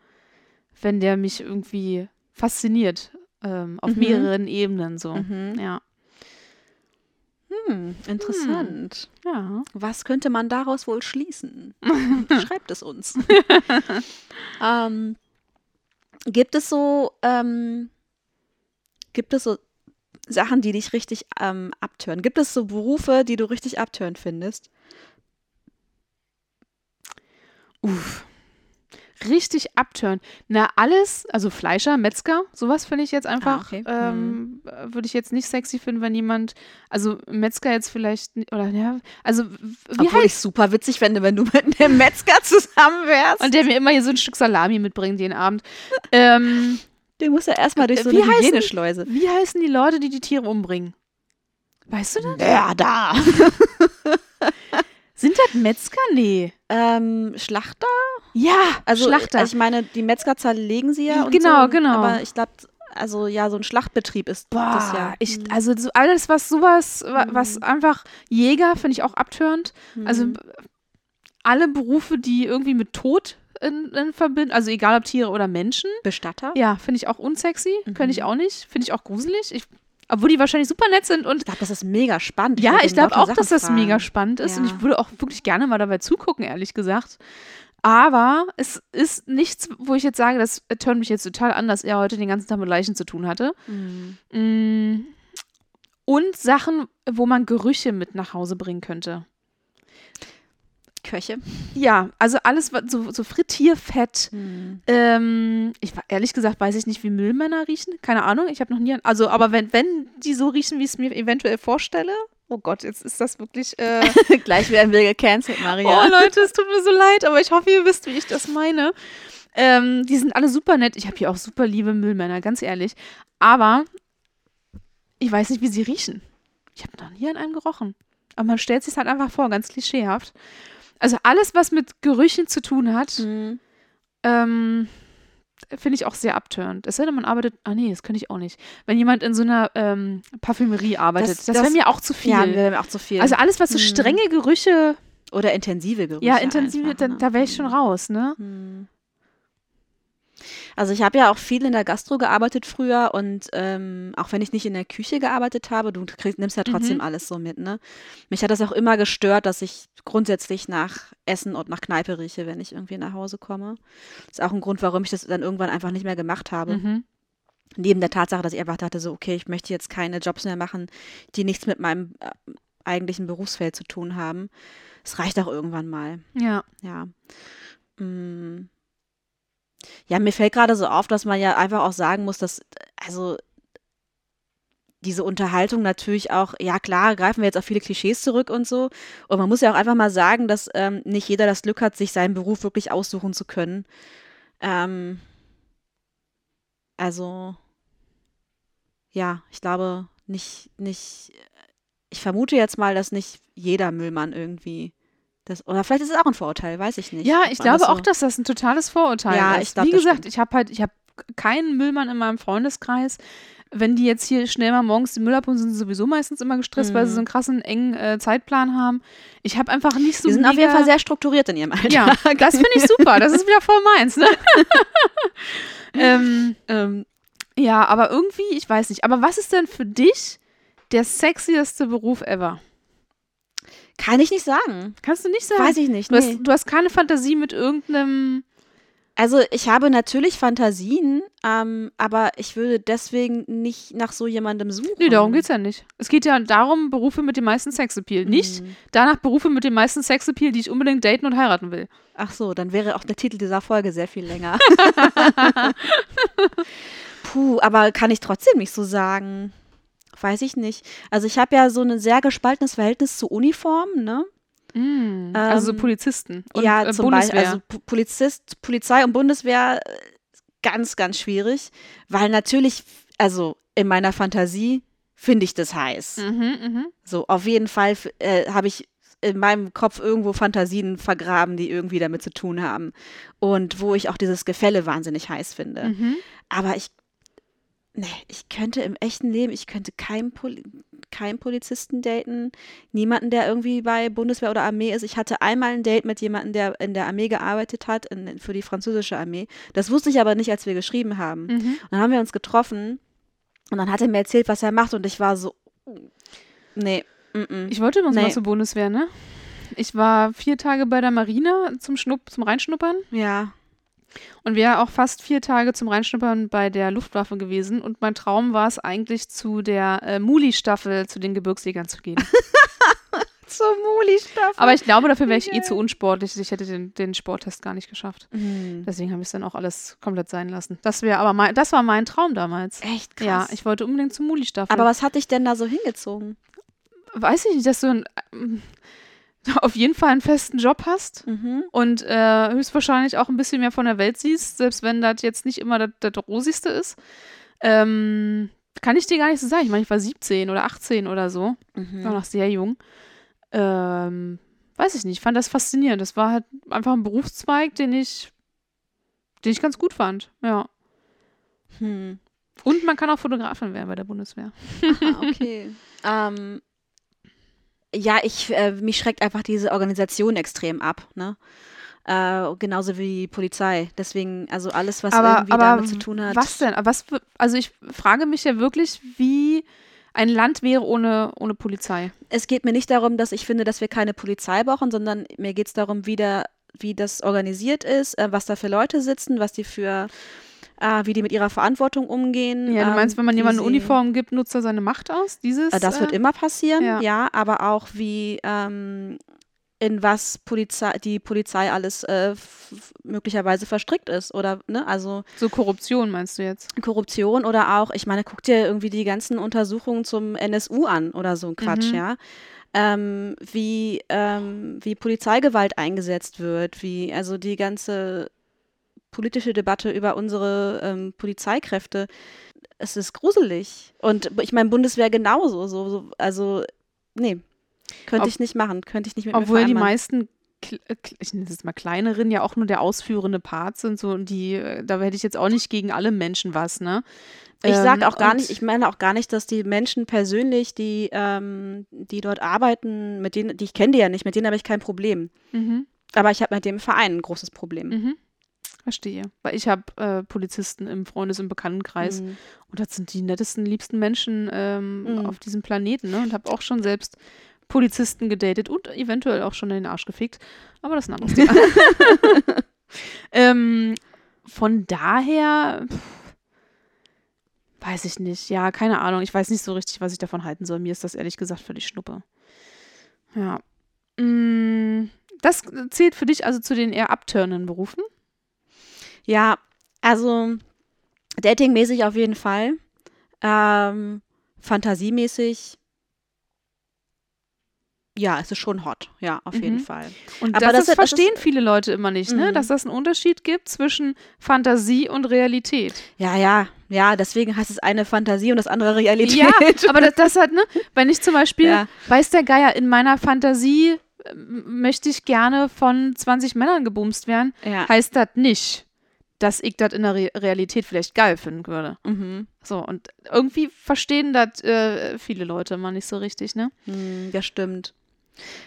wenn der mich irgendwie fasziniert. Ähm, auf Mhm. mehreren Ebenen so. Mhm. Ja. Hm, interessant. Ja. Was könnte man daraus wohl schließen? *laughs* Schreibt es uns. ähm, gibt es so, ähm, gibt es so Sachen, die dich richtig ähm, abtören? Gibt es so Berufe, die du richtig abtören findest? Uff. Richtig abtören. Na, alles, also Fleischer, Metzger, sowas finde ich jetzt einfach, okay. ähm, äh, würde ich jetzt nicht sexy finden, wenn jemand, also Metzger jetzt vielleicht, oder ja, also wie Obwohl ich heißt, super witzig fände, wenn du mit einem Metzger zusammen wärst. und der mir immer hier so ein Stück Salami mitbringt jeden Abend. ähm, den muss er erstmal durch Äh, so wie eine heißen- Hygieneschleuse. wie heißen die Leute, die die Tiere umbringen? Weißt du das? Ja, da. *laughs* Sind das Metzger? Nee. ähm, Schlachter? Ja, Also Schlachter. ich meine, die Metzger zerlegen sie ja. Genau, so, genau. Aber ich glaube, also ja, so ein Schlachtbetrieb ist Boah, das ja. ich, also so alles, was sowas, wa- Mhm. was einfach Jäger, finde ich auch abtörend. Also Mhm. b- alle Berufe, die irgendwie mit Tod in, in verbinden, also egal ob Tiere oder Menschen, Bestatter? ja, finde ich auch unsexy, könnte ich Mhm. auch nicht, finde ich auch gruselig. Ich, obwohl die wahrscheinlich super nett sind und Ich glaube, das ist mega spannend. ja, ich glaube auch, dass Sachen das mega fragen. spannend ist und Ja. ich würde auch wirklich gerne mal dabei zugucken, ehrlich gesagt. Aber es ist nichts, wo ich jetzt sage, das turnt mich jetzt total an, dass er heute den ganzen Tag mit Leichen zu tun hatte. Mhm. Mm. Und Sachen, wo man Gerüche mit nach Hause bringen könnte. Köche. Ja, also alles, was- so, so Frittierfett. Mhm. Ähm, ich ehrlich gesagt weiß ich nicht, wie Müllmänner riechen. Keine Ahnung. Ich habe noch nie. an- Also, aber wenn, wenn die so riechen, wie ich es mir eventuell vorstelle. Oh Gott, jetzt ist das wirklich. Äh, *laughs* Gleich werden wir gecancelt, Maria. Oh Leute, es tut mir so leid, aber ich hoffe, ihr wisst, wie ich das meine. Ähm, die sind alle super nett. Ich habe hier auch super liebe Müllmänner, ganz ehrlich. Aber ich weiß nicht, wie sie riechen. Ich habe noch nie an einem gerochen. Aber man stellt sich halt einfach vor, ganz klischeehaft. Also alles, was mit Gerüchen zu tun hat, Mhm. ähm, finde ich auch sehr abtörend. Es sei denn, man arbeitet. Ah nee, das könnte ich auch nicht. Wenn jemand in so einer ähm, Parfümerie arbeitet, Das- das, wäre das- mir auch zu viel. Ja, wäre mir auch zu viel. also alles, was so Mhm. strenge Gerüche Oder intensive Gerüche. ja, intensive, einfach, da, ne? da wäre ich schon raus, ne? Mhm. Also ich habe ja auch viel in der Gastro gearbeitet früher und ähm, auch wenn ich nicht in der Küche gearbeitet habe, du kriegst, nimmst ja trotzdem Mhm. alles so mit, ne? Mich hat das auch immer gestört, dass ich grundsätzlich nach Essen und nach Kneipe rieche, wenn ich irgendwie nach Hause komme. ist auch ein Grund, warum ich das dann irgendwann einfach nicht mehr gemacht habe. Mhm. Neben der Tatsache, dass ich einfach dachte, so, okay, ich möchte jetzt keine Jobs mehr machen, die nichts mit meinem äh, eigentlichen Berufsfeld zu tun haben. Es reicht auch irgendwann mal. Ja. Ja. Mm. Ja, mir fällt gerade so auf, dass man ja einfach auch sagen muss, dass, also diese Unterhaltung natürlich auch, ja klar, greifen wir jetzt auf viele Klischees zurück und so. Und man muss ja auch einfach mal sagen, dass ähm, nicht jeder das Glück hat, sich seinen Beruf wirklich aussuchen zu können. Ähm, also, ja, ich glaube nicht, nicht, ich vermute jetzt mal, dass nicht jeder Müllmann irgendwie das, oder vielleicht ist es auch ein Vorurteil, weiß ich nicht. Ja, ich glaube auch, so- dass das ein totales Vorurteil Ja, ist. ich glaub, Wie gesagt, stimmt. ich habe halt, ich habe keinen Müllmann in meinem Freundeskreis. Wenn die jetzt hier schnell mal morgens den Müll abholen, sind sie sowieso meistens immer gestresst, weil sie so einen krassen, engen äh, Zeitplan haben. Ich habe einfach nicht so Die sind mega auf jeden Fall sehr strukturiert in ihrem Alltag. Ja, das finde ich super. Das ist wieder voll meins, ne? *laughs* ähm, ähm, ja, aber irgendwie, ich weiß nicht. Aber was ist denn für dich der sexieste Beruf ever? Kann ich nicht sagen. Kannst du nicht sagen? Weiß ich nicht. Du, hast, Nee. du hast keine Fantasie mit irgendeinem. Also ich habe natürlich Fantasien, ähm, aber ich würde deswegen nicht nach so jemandem suchen. Nee, darum geht's ja nicht. Es geht ja darum, Berufe mit dem meisten Sexappeal. Nicht Mhm. danach Berufe mit dem meisten Sexappeal, die ich unbedingt daten und heiraten will. Ach so, dann wäre auch der Titel dieser Folge sehr viel länger. *laughs* Puh, aber kann ich trotzdem nicht so sagen. Weiß ich nicht. Also ich habe ja so ein sehr gespaltenes Verhältnis zu Uniformen, ne? also so Ähm, Polizisten und ja, äh, zum Bundeswehr. Beispiel. Also Polizist, Polizei und Bundeswehr äh, ganz, ganz schwierig, weil natürlich, also in meiner Fantasie finde ich das heiß. mhm, mhm. So, auf jeden Fall äh, habe ich in meinem Kopf irgendwo Fantasien vergraben, die irgendwie damit zu tun haben. Und wo ich auch dieses Gefälle wahnsinnig heiß finde. Mhm. Aber ich, nee, ich könnte im echten Leben, ich könnte keinen, Poli keinen Polizisten daten, niemanden, der irgendwie bei Bundeswehr oder Armee ist. Ich hatte einmal ein Date mit jemandem, der in der Armee gearbeitet hat, in, für die französische Armee. Das wusste ich aber nicht, als wir geschrieben haben. Mhm. Und dann haben wir uns getroffen und dann hat er mir erzählt, was er macht und ich war so, nee, mm -mm. Ich wollte übrigens mal Nee. zur Bundeswehr, ne? Ich war vier Tage bei der Marine zum, Schnupp, zum Reinschnuppern ja. Und wäre auch fast vier Tage zum Reinschnuppern bei der Luftwaffe gewesen. Und mein Traum war es eigentlich, zu der äh, Muli-Staffel, zu den Gebirgsjägern zu gehen. *laughs* Zur Muli-Staffel. Aber ich glaube, dafür wäre ich eh zu unsportlich. Ich hätte den, den Sporttest gar nicht geschafft. Hm. Deswegen habe ich es dann auch alles komplett sein lassen. Das wäre aber mein, das war mein Traum damals. Echt krass. Ja, ich wollte unbedingt zur Muli-Staffel. Aber was hat dich denn da so hingezogen? weiß ich nicht, dass du ein, ähm, *laughs* auf jeden Fall einen festen Job hast Mhm. und äh, höchstwahrscheinlich auch ein bisschen mehr von der Welt siehst, selbst wenn das jetzt nicht immer das, das Rosigste ist. Ähm, kann ich dir gar nicht so sagen. Ich meine, ich war 17 oder 18 oder so. Mhm. war noch sehr jung. Ähm, weiß ich nicht, ich fand das faszinierend. Das war halt einfach ein Berufszweig, den ich, den ich ganz gut fand. Ja. Hm. Und man kann auch Fotografin werden bei der Bundeswehr. Ah, okay. *laughs* ähm, ja, ich, äh, mich schreckt einfach diese Organisation extrem ab, ne? Äh, genauso wie die Polizei. Deswegen, also alles, was irgendwie damit zu tun hat. Was denn? Aber Was, also ich frage mich ja wirklich, wie ein Land wäre ohne, ohne Polizei. Es geht mir nicht darum, dass ich finde, dass wir keine Polizei brauchen, sondern mir geht es darum, wie, der, wie das organisiert ist, äh, was da für Leute sitzen, was die für, äh, wie die mit ihrer Verantwortung umgehen. Ja, du ähm, meinst, wenn man wie jemandem eine Uniform gibt, nutzt er seine Macht aus? Dieses? Äh, Das wird äh, immer passieren, ja. ja, aber auch wie ähm, in was Polizei, die Polizei alles äh, möglicherweise verstrickt ist oder ne, also So Korruption meinst du jetzt? Korruption oder auch, ich meine, guck dir irgendwie die ganzen Untersuchungen zum NSU an oder so ein Quatsch, Mhm. ja. Ähm, wie, ähm, wie Polizeigewalt eingesetzt wird, wie also die ganze politische Debatte über unsere ähm, Polizeikräfte, es ist gruselig. Und ich meine, Bundeswehr genauso, so, so also nee, könnte Ob- ich nicht machen, könnte ich nicht mit Obwohl die meisten, äh, ich nenne es jetzt mal kleineren, ja auch nur der ausführende Part sind. So, und die, äh, da hätte ich jetzt auch nicht gegen alle Menschen was, ne? Ich sage Ähm, auch gar und- nicht, ich meine auch gar nicht, dass die Menschen persönlich, die, ähm, die dort arbeiten, mit denen, die ich kenne die ja nicht, mit denen habe ich kein Problem. Mhm. Aber ich habe mit dem Verein ein großes Problem. Mhm. Verstehe. Weil ich habe äh, Polizisten im Freundes- und Bekanntenkreis Mhm. und das sind die nettesten, liebsten Menschen ähm, Mhm. auf diesem Planeten, ne? Und habe auch schon selbst Polizisten gedatet und eventuell auch schon in den Arsch gefickt. Aber das ist ein anderes Thema. *laughs* ähm, von daher pff, weiß ich nicht. Ja, keine Ahnung. Ich weiß nicht so richtig, was ich davon halten soll. Mir ist das ehrlich gesagt völlig Schnuppe. Ja. Mm, Das zählt für dich also zu den eher abturnenden Berufen? Ja, also datingmäßig auf jeden Fall. Ähm, fantasiemäßig. Ja, es ist schon hot. Ja, auf jeden Mhm. Fall. Und Aber das, das ist- das verstehen viele Leute immer nicht, ne? Mhm. dass das einen Unterschied gibt zwischen Fantasie und Realität. Ja, ja, ja, deswegen heißt es eine Fantasie und das andere Realität. Ja, *laughs* aber das, das hat, ne, wenn ich zum Beispiel, Ja. weiß der Geier, in meiner Fantasie ähm, möchte ich gerne von 20 Männern gebumst werden, ja. heißt das nicht, dass ich das in der Re Realität vielleicht geil finden würde. Mhm. So, und irgendwie verstehen das äh, viele Leute immer nicht so richtig, ne? Hm, das stimmt.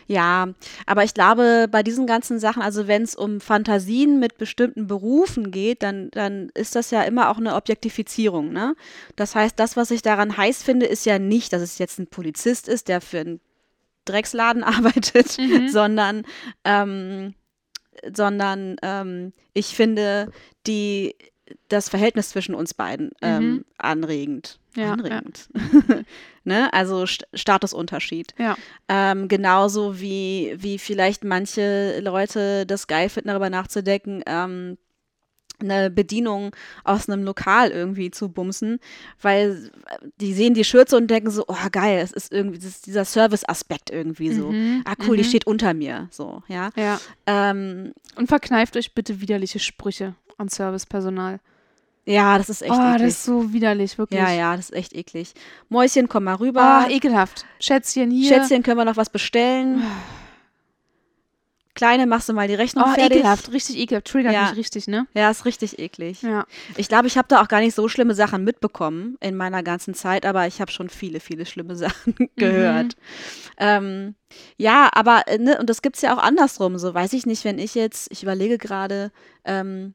Ja, aber ich glaube, bei diesen ganzen Sachen, also wenn es um Fantasien mit bestimmten Berufen geht, dann, dann ist das ja immer auch eine Objektifizierung, ne? Das heißt, das, was ich daran heiß finde, ist ja nicht, dass es jetzt ein Polizist ist, der für einen Drecksladen *laughs* arbeitet, Mhm. sondern, ähm, sondern ähm, ich finde die, das Verhältnis zwischen uns beiden ähm, Mhm. anregend. Ja, anregend. *laughs* ne? Also St Statusunterschied. Ja. Ähm, genauso wie, wie vielleicht manche Leute das geil finden, darüber nachzudenken, ähm, eine Bedienung aus einem Lokal irgendwie zu bumsen, weil die sehen die Schürze und denken so, oh geil, es ist irgendwie ist dieser Service-Aspekt irgendwie so. Mhm, Ah cool, die mhm. steht unter mir, so, ja. Ja. Ähm, Und verkneift euch bitte widerliche Sprüche an Servicepersonal. ja, das ist echt oh, eklig. das ist so widerlich, wirklich. ja, ja, das ist echt eklig. Mäuschen, komm mal rüber. Ah, ekelhaft. Schätzchen hier. Schätzchen, können wir noch was bestellen? *sighs* Kleine, machst du mal die Rechnung Oh, fertig? ekelhaft, richtig ekelhaft. Triggert Ja. mich richtig, ne? Ja, ist richtig eklig. Ja. Ich glaube, ich habe da auch gar nicht so schlimme Sachen mitbekommen in meiner ganzen Zeit, aber ich habe schon viele, viele schlimme *laughs* Sachen gehört. Ähm, ja, aber, äh, ne, und das gibt's ja auch andersrum. So weiß ich nicht, wenn ich jetzt, ich überlege gerade, ähm,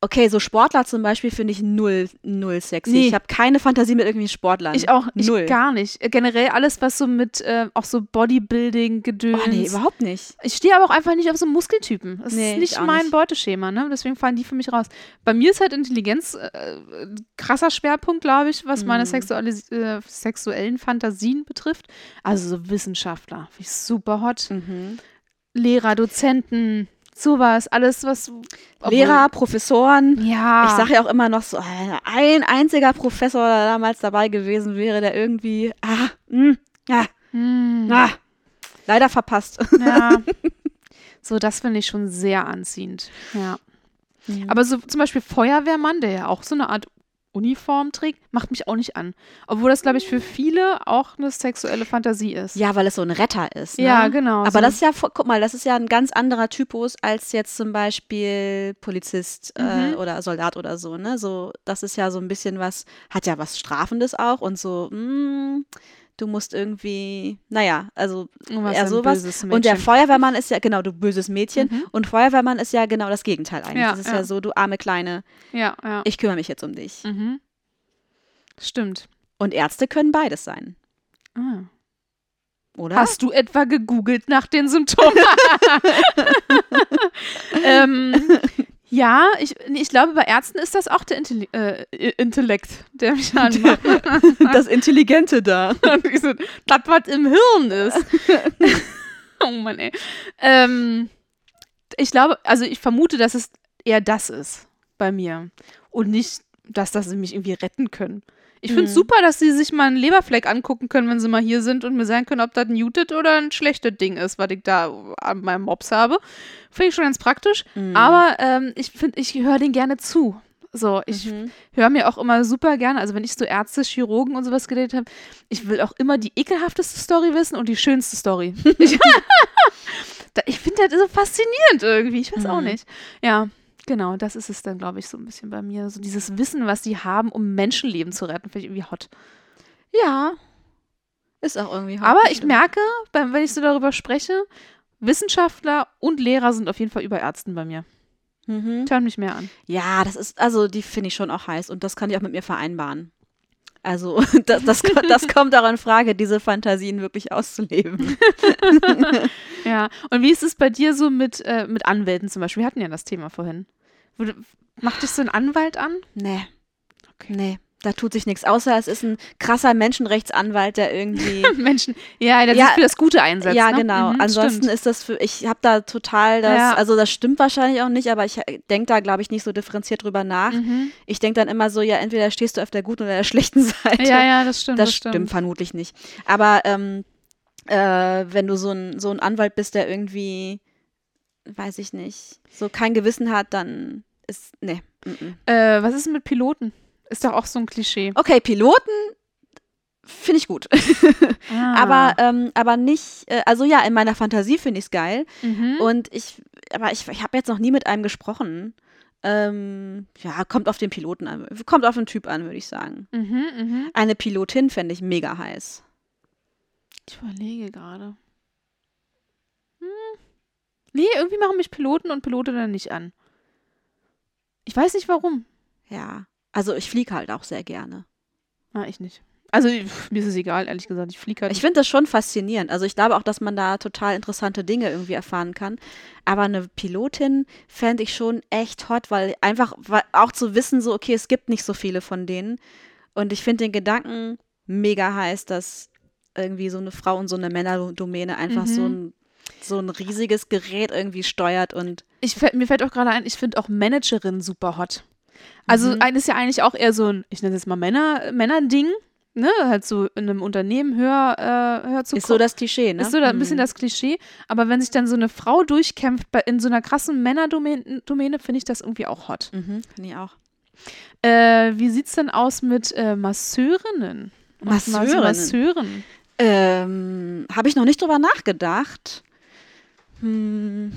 okay, so Sportler zum Beispiel finde ich null, null sexy. Nee. Ich habe keine Fantasie mit irgendwie Sportlern. Ich auch ich Null. gar nicht. Äh, Generell alles, was so mit äh, auch so Bodybuilding, Gedöns. Oh nee, überhaupt nicht. ich stehe aber auch einfach nicht auf so Muskeltypen. Das Nee, ist ich nicht mein nicht. Beuteschema, ne? Deswegen fallen die für mich raus. Bei mir ist halt Intelligenz äh, ein krasser Schwerpunkt, glaube ich, was meine Mhm. äh, sexuellen Fantasien betrifft. Also so Wissenschaftler, finde ich super hot. Mhm. Lehrer, Dozenten, sowas, alles, was. obwohl- Lehrer, Professoren. Ja. Ich sage ja auch immer noch so, äh, ein einziger Professor der damals dabei gewesen wäre, der irgendwie, ah, mh, ja, Hm, ah, leider verpasst. ja. *laughs* so, das finde ich schon sehr anziehend. Ja. Aber so zum Beispiel Feuerwehrmann, der ja auch so eine Art Uniform trägt, macht mich auch nicht an. Obwohl das, glaube ich, für viele auch eine sexuelle Fantasie ist. ja, weil es so ein Retter ist. Ne? Ja, genau, Aber so. das ist ja, guck mal, das ist ja ein ganz anderer Typus als jetzt zum Beispiel Polizist äh, Mhm. oder Soldat oder so. Ne, so das ist ja so ein bisschen was, hat ja was Strafendes auch und so. Mh, du musst irgendwie, naja, also Irgendwas eher sowas. Und der. Feuerwehrmann ist ja, genau, du böses Mädchen. Mhm. Und Feuerwehrmann ist ja genau das Gegenteil eigentlich. Ja, das ist ja. ja. so, du arme Kleine, Ja, ja. ich kümmere mich jetzt um dich. Mhm. Stimmt. Und Ärzte können beides sein, Ah. oder? Hast du etwa gegoogelt nach den Symptomen? *laughs* *laughs* ähm, ja, ich, ich glaube, bei Ärzten ist das auch der Intelli äh, Intellekt, der mich *laughs* anmacht. *laughs* das Intelligente da. *laughs* So, das, was im Hirn ist. oh Mann, ey. Ähm, ich glaube, also ich vermute, dass es eher das ist bei mir. Und nicht, dass das sie mich irgendwie retten können. Ich finde es Mhm. super, dass sie sich mal einen Leberfleck angucken können, wenn sie mal hier sind und mir sagen können, ob das ein muted oder ein schlechtes Ding ist, was ich da an meinem Mops habe. Finde ich schon ganz praktisch. Mhm. Aber ähm, ich finde, ich höre den gerne zu. So, ich Mhm. höre mir auch immer super gerne, also wenn ich so Ärzte, Chirurgen und sowas geredet habe, ich will auch immer die ekelhafteste Story wissen und die schönste Story. *laughs* *laughs* ich ich finde das so faszinierend irgendwie, ich weiß auch Mhm. nicht. Ja, genau, das ist es dann, glaube ich, so ein bisschen bei mir. So dieses Wissen, was die haben, um Menschenleben zu retten, finde ich irgendwie hot. Ja. Ist auch irgendwie Aber hart, ich merke, wenn ich so darüber spreche, Wissenschaftler und Lehrer sind auf jeden Fall über Ärzten bei mir. Mhm. Hören mich mehr an. Ja, das ist, also die finde ich schon auch heiß und das kann ich auch mit mir vereinbaren. Also *laughs* das, das, das *laughs* kommt auch in Frage, diese Fantasien wirklich auszuleben. *laughs* Ja, und wie ist es bei dir so mit, äh, mit Anwälten zum Beispiel? Wir hatten ja das Thema vorhin. Macht dich so ein Anwalt an? Nee, Okay. nee, da tut sich nichts, außer es ist ein krasser Menschenrechtsanwalt, der irgendwie *laughs* Menschen. Ja, der Ja, sich für das Gute einsetzt. Ja, ne? genau. Mhm, Ansonsten stimmt. ist das für, ich habe da total das, Ja. also das stimmt wahrscheinlich auch nicht, aber ich denke da, glaube ich, nicht so differenziert drüber nach. Mhm. Ich denke dann immer so, ja, entweder stehst du auf der guten oder der *laughs* schlechten Seite. Ja, ja, das stimmt. das stimmt. vermutlich nicht. Aber ähm, äh, wenn du so ein, so ein Anwalt bist, der irgendwie, weiß ich nicht, so kein Gewissen hat, dann ist, nee. Äh, was ist denn mit Piloten? Ist doch auch so ein Klischee. Okay, Piloten finde ich gut. *laughs* Ah. Aber, ähm, aber nicht, äh, also ja, in meiner Fantasie finde ich es geil. Mhm. Und ich, aber ich, ich habe jetzt noch nie mit einem gesprochen. Ähm, ja, kommt auf den Piloten an, kommt auf den Typ an, würde ich sagen. Mhm, mhm. Eine Pilotin fände ich mega heiß. Ich überlege gerade. Hm. Nee, irgendwie machen mich Piloten und Pilotinnen nicht an. Ich weiß nicht warum. Ja, also ich fliege halt auch sehr gerne. Ah, ich nicht. Also mir ist es egal, ehrlich gesagt. Ich fliege halt. Ich finde das schon faszinierend. Also ich glaube auch, dass man da total interessante Dinge irgendwie erfahren kann. Aber eine Pilotin fände ich schon echt hot, weil einfach weil auch zu wissen, so, okay, es gibt nicht so viele von denen. Und ich finde den Gedanken mega heiß, dass irgendwie so eine Frau und so eine Männerdomäne einfach so, ein, so ein riesiges Gerät irgendwie steuert und ich, mir fällt auch gerade ein, ich finde auch Managerin super hot. Also Mhm. ein ist ja eigentlich auch eher so ein, ich nenne es jetzt mal Männer, Männerding, ne? Halt so in einem Unternehmen höher, äh, höher zu ist so das Klischee, ne? Ist so da ein bisschen Mhm. das Klischee. Aber wenn sich dann so eine Frau durchkämpft bei, in so einer krassen Männerdomäne, Domäne, finde ich das irgendwie auch hot. Mhm, finde ich auch. Äh, wie sieht's denn aus mit äh, Masseurinnen? Masseurinnen? Masseuren. Ähm, Habe ich noch nicht drüber nachgedacht. Hm.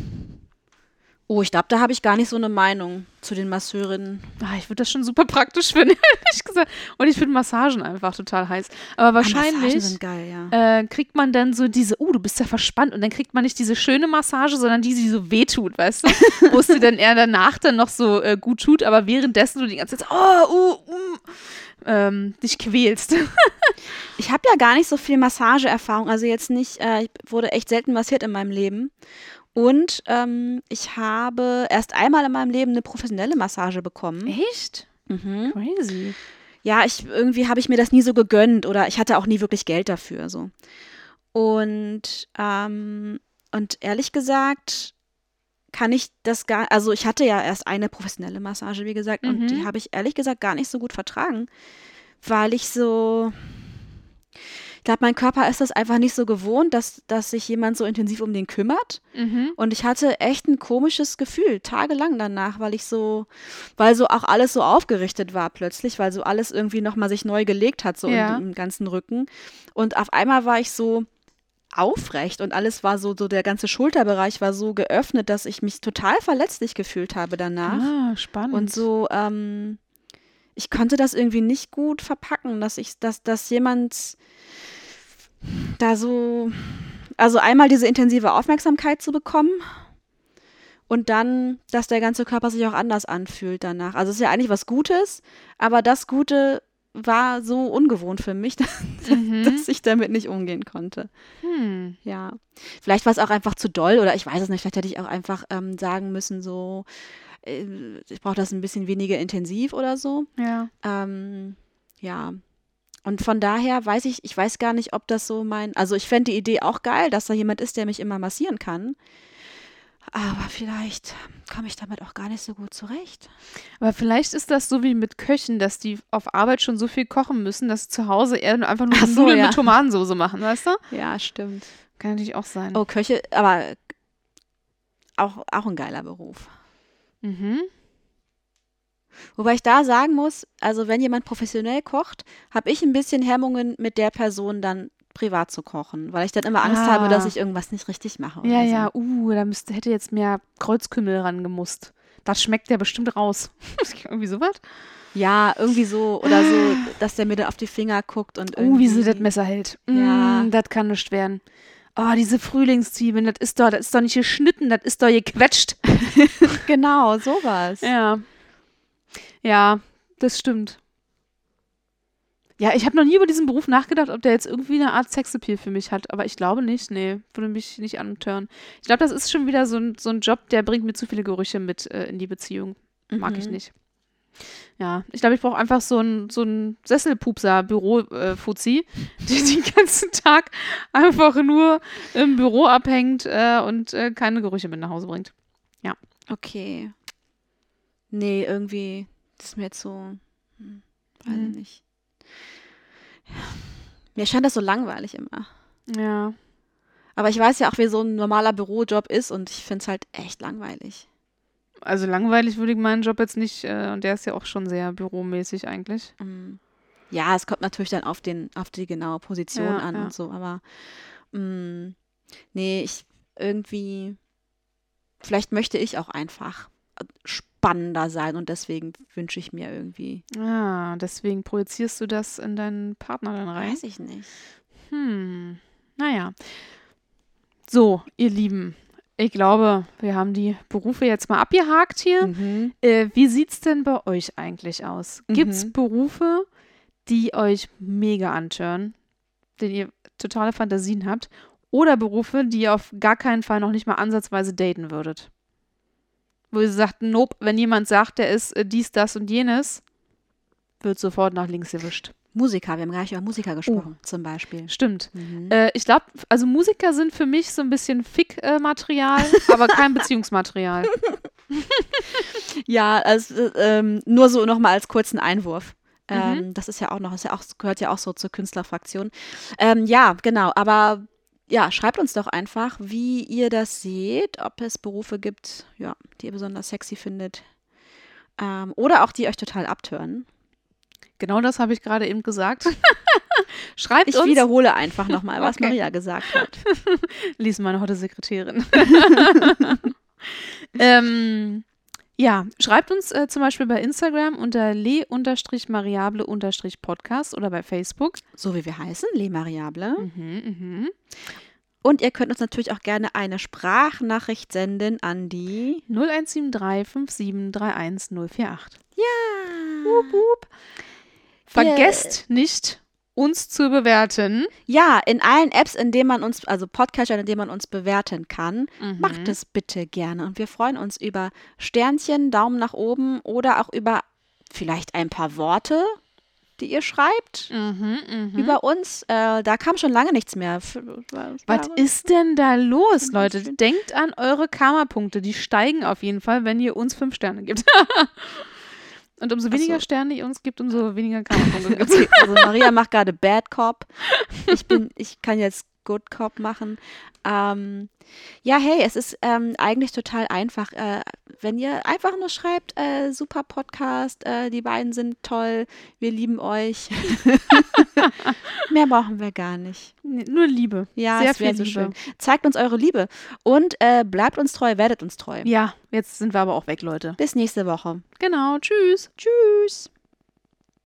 Oh, ich glaube, da habe ich gar nicht so eine Meinung zu den Masseurinnen. Ah, ich würde das schon super praktisch finden, *laughs* ehrlich gesagt. Und ich finde Massagen einfach total heiß. Aber Ah, wahrscheinlich sind geil, ja. äh, kriegt man dann so diese, oh, du bist ja verspannt. Und dann kriegt man nicht diese schöne Massage, sondern die, die so wehtut, weißt du? Wo es dir dann eher danach dann noch so äh, gut tut, aber währenddessen du die ganze Zeit, oh, uh, mm, ähm, dich quälst. *laughs* Ich habe ja gar nicht so viel Massageerfahrung. Also jetzt nicht, äh, ich wurde echt selten massiert in meinem Leben. Und ähm, ich habe erst einmal in meinem Leben eine professionelle Massage bekommen. Echt? Mhm. Crazy. ja, ich irgendwie habe ich mir das nie so gegönnt oder ich hatte auch nie wirklich Geld dafür so. Und ähm, und ehrlich gesagt kann ich das gar, also ich hatte ja erst eine professionelle Massage, wie gesagt, und Mhm. die habe ich ehrlich gesagt gar nicht so gut vertragen, weil ich so, ich glaube, mein Körper ist das einfach nicht so gewohnt, dass, dass sich jemand so intensiv um den kümmert. Mhm. Und ich hatte echt ein komisches Gefühl, tagelang danach, weil ich so, weil so auch alles so aufgerichtet war plötzlich, weil so alles irgendwie nochmal sich neu gelegt hat, so Ja. im, im ganzen Rücken. Und auf einmal war ich so aufrecht und alles war so, so der ganze Schulterbereich war so geöffnet, dass ich mich total verletzlich gefühlt habe danach. Ah, spannend. Und so, ähm, ich konnte das irgendwie nicht gut verpacken, dass ich, dass, dass jemand da so, also einmal diese intensive Aufmerksamkeit zu bekommen und dann, dass der ganze Körper sich auch anders anfühlt danach. Also es ist ja eigentlich was Gutes, aber das Gute war so ungewohnt für mich, *laughs* dass, Mhm. dass ich damit nicht umgehen konnte. Hm. Ja, vielleicht war es auch einfach zu doll oder ich weiß es nicht. Vielleicht hätte ich auch einfach ähm, sagen müssen, so, ich brauche das ein bisschen weniger intensiv oder so. Ja. Ähm, ja. Und von daher weiß ich, ich weiß gar nicht, ob das so mein, also ich fände die Idee auch geil, dass da jemand ist, der mich immer massieren kann. Aber vielleicht komme ich damit auch gar nicht so gut zurecht. Aber vielleicht ist das so wie mit Köchen, dass die auf Arbeit schon so viel kochen müssen, dass sie zu Hause eher einfach nur so, Nudeln ja. mit Tomatensauce machen, weißt du? Ja, stimmt. Kann natürlich auch sein. Oh, Köche, aber auch, auch ein geiler Beruf. Mhm. Wobei ich da sagen muss, also wenn jemand professionell kocht, habe ich ein bisschen Hemmungen, mit der Person dann privat zu kochen, weil ich dann immer Angst Ah. habe, dass ich irgendwas nicht richtig mache. Ja, so. ja, uh, da müsste, hätte jetzt mehr Kreuzkümmel rangemusst. Das schmeckt ja bestimmt raus. *laughs* Irgendwie sowas. Ja, irgendwie so oder so, dass der mir dann auf die Finger guckt und Oh, wie sie irgendwie- das Messer hält. Ja. Mm, das kann nicht werden. Oh, diese Frühlingszwiebeln, das ist doch, das ist doch nicht geschnitten, das ist doch gequetscht. *laughs* Genau, sowas. Ja. Ja, das stimmt. Ja, ich habe noch nie über diesen Beruf nachgedacht, ob der jetzt irgendwie eine Art Sexappeal für mich hat, aber ich glaube nicht, nee, würde mich nicht antören. Ich glaube, das ist schon wieder so ein, so ein Job, der bringt mir zu viele Gerüche mit äh, in die Beziehung. Mag ich Mhm. nicht. Ja, ich glaube, ich brauche einfach so ein, so Sesselpupser Büro-Fuzzi, *laughs* die den ganzen Tag einfach nur im Büro abhängt äh, und äh, keine Gerüche mit nach Hause bringt. Okay. Nee, irgendwie, das ist mir jetzt so, hm, weiß Mhm. ich nicht. Mir scheint das so langweilig immer. Ja. Aber ich weiß ja auch, wie so ein normaler Bürojob ist und ich finde es halt echt langweilig. Also langweilig würde ich meinen Job jetzt nicht, äh, und der ist ja auch schon sehr büromäßig eigentlich. Mm. Ja, es kommt natürlich dann auf, den, auf die genaue Position Ja, an ja. und so, aber mh, nee, ich irgendwie, vielleicht möchte ich auch einfach spannender sein und deswegen wünsche ich mir irgendwie, Ah, deswegen projizierst du das in deinen Partner dann rein. weiß ich nicht. Hm, naja. So, ihr Lieben, ich glaube, wir haben die Berufe jetzt mal abgehakt hier. Mhm. Äh, wie sieht's denn bei euch eigentlich aus? Gibt's Mhm. Berufe, die euch mega antören, denen ihr totale Fantasien habt? Oder Berufe, die ihr auf gar keinen Fall noch nicht mal ansatzweise daten würdet? Wo ihr sagt, nope, wenn jemand sagt, der ist äh, dies, das und jenes, wird sofort nach links gewischt. Musiker, wir haben gar nicht über Musiker gesprochen, zum Beispiel. Stimmt. Mhm. Äh, ich glaube, also Musiker sind für mich so ein bisschen Fick-Material, aber kein *laughs* Beziehungsmaterial. *laughs* Ja, also, äh, ähm, nur so nochmal als kurzen Einwurf. Mhm. Ähm, Das ist ja auch noch, ist ja auch, gehört ja auch so zur Künstlerfraktion. Ähm, ja, genau, aber ja, schreibt uns doch einfach, wie ihr das seht, ob es Berufe gibt, ja, die ihr besonders sexy findet. Ähm, oder auch die euch total abtören. Genau das habe ich gerade eben gesagt. *laughs* Schreibt Ich uns. wiederhole einfach nochmal, was *laughs* Okay. Maria gesagt hat. *laughs* Lies meine Hotte Sekretärin. ähm, ja, schreibt uns äh, zum Beispiel bei Instagram unter le-mariable-podcast oder bei Facebook. So wie wir heißen, Le Mariable. Mhm, mhm. Und ihr könnt uns natürlich auch gerne eine Sprachnachricht senden an die 0173 5731 048. Ja. Wup, wup. Vergesst nicht, uns zu bewerten. Ja, in allen Apps, in denen man uns, also Podcatcher, in denen man uns bewerten kann, Mhm. macht es bitte gerne. Und wir freuen uns über Sternchen, Daumen nach oben oder auch über vielleicht ein paar Worte, die ihr schreibt Mhm, mhm. über uns. Äh, da kam schon lange nichts mehr. F- Was ist denn da los, Leute? Denkt an eure Karma-Punkte. Die steigen auf jeden Fall, wenn ihr uns fünf Sterne gibt. *laughs* Und umso weniger so. Sterne ihr uns gibt, umso weniger Karma-Punkte gibt *laughs* Okay, also Maria macht gerade Bad Cop. Ich bin, ich kann jetzt Good Cop machen. Ähm, ja, hey, es ist ähm, eigentlich total einfach. Äh, wenn ihr einfach nur schreibt, äh, super Podcast, äh, die beiden sind toll, wir lieben euch. *laughs* Mehr brauchen wir gar nicht. Nee, Nur Liebe. Ja, Sehr viel so Liebe. schön. Zeigt uns eure Liebe und äh, bleibt uns treu, werdet uns treu. Ja, jetzt sind wir aber auch weg, Leute. Bis nächste Woche. Genau, tschüss. Tschüss.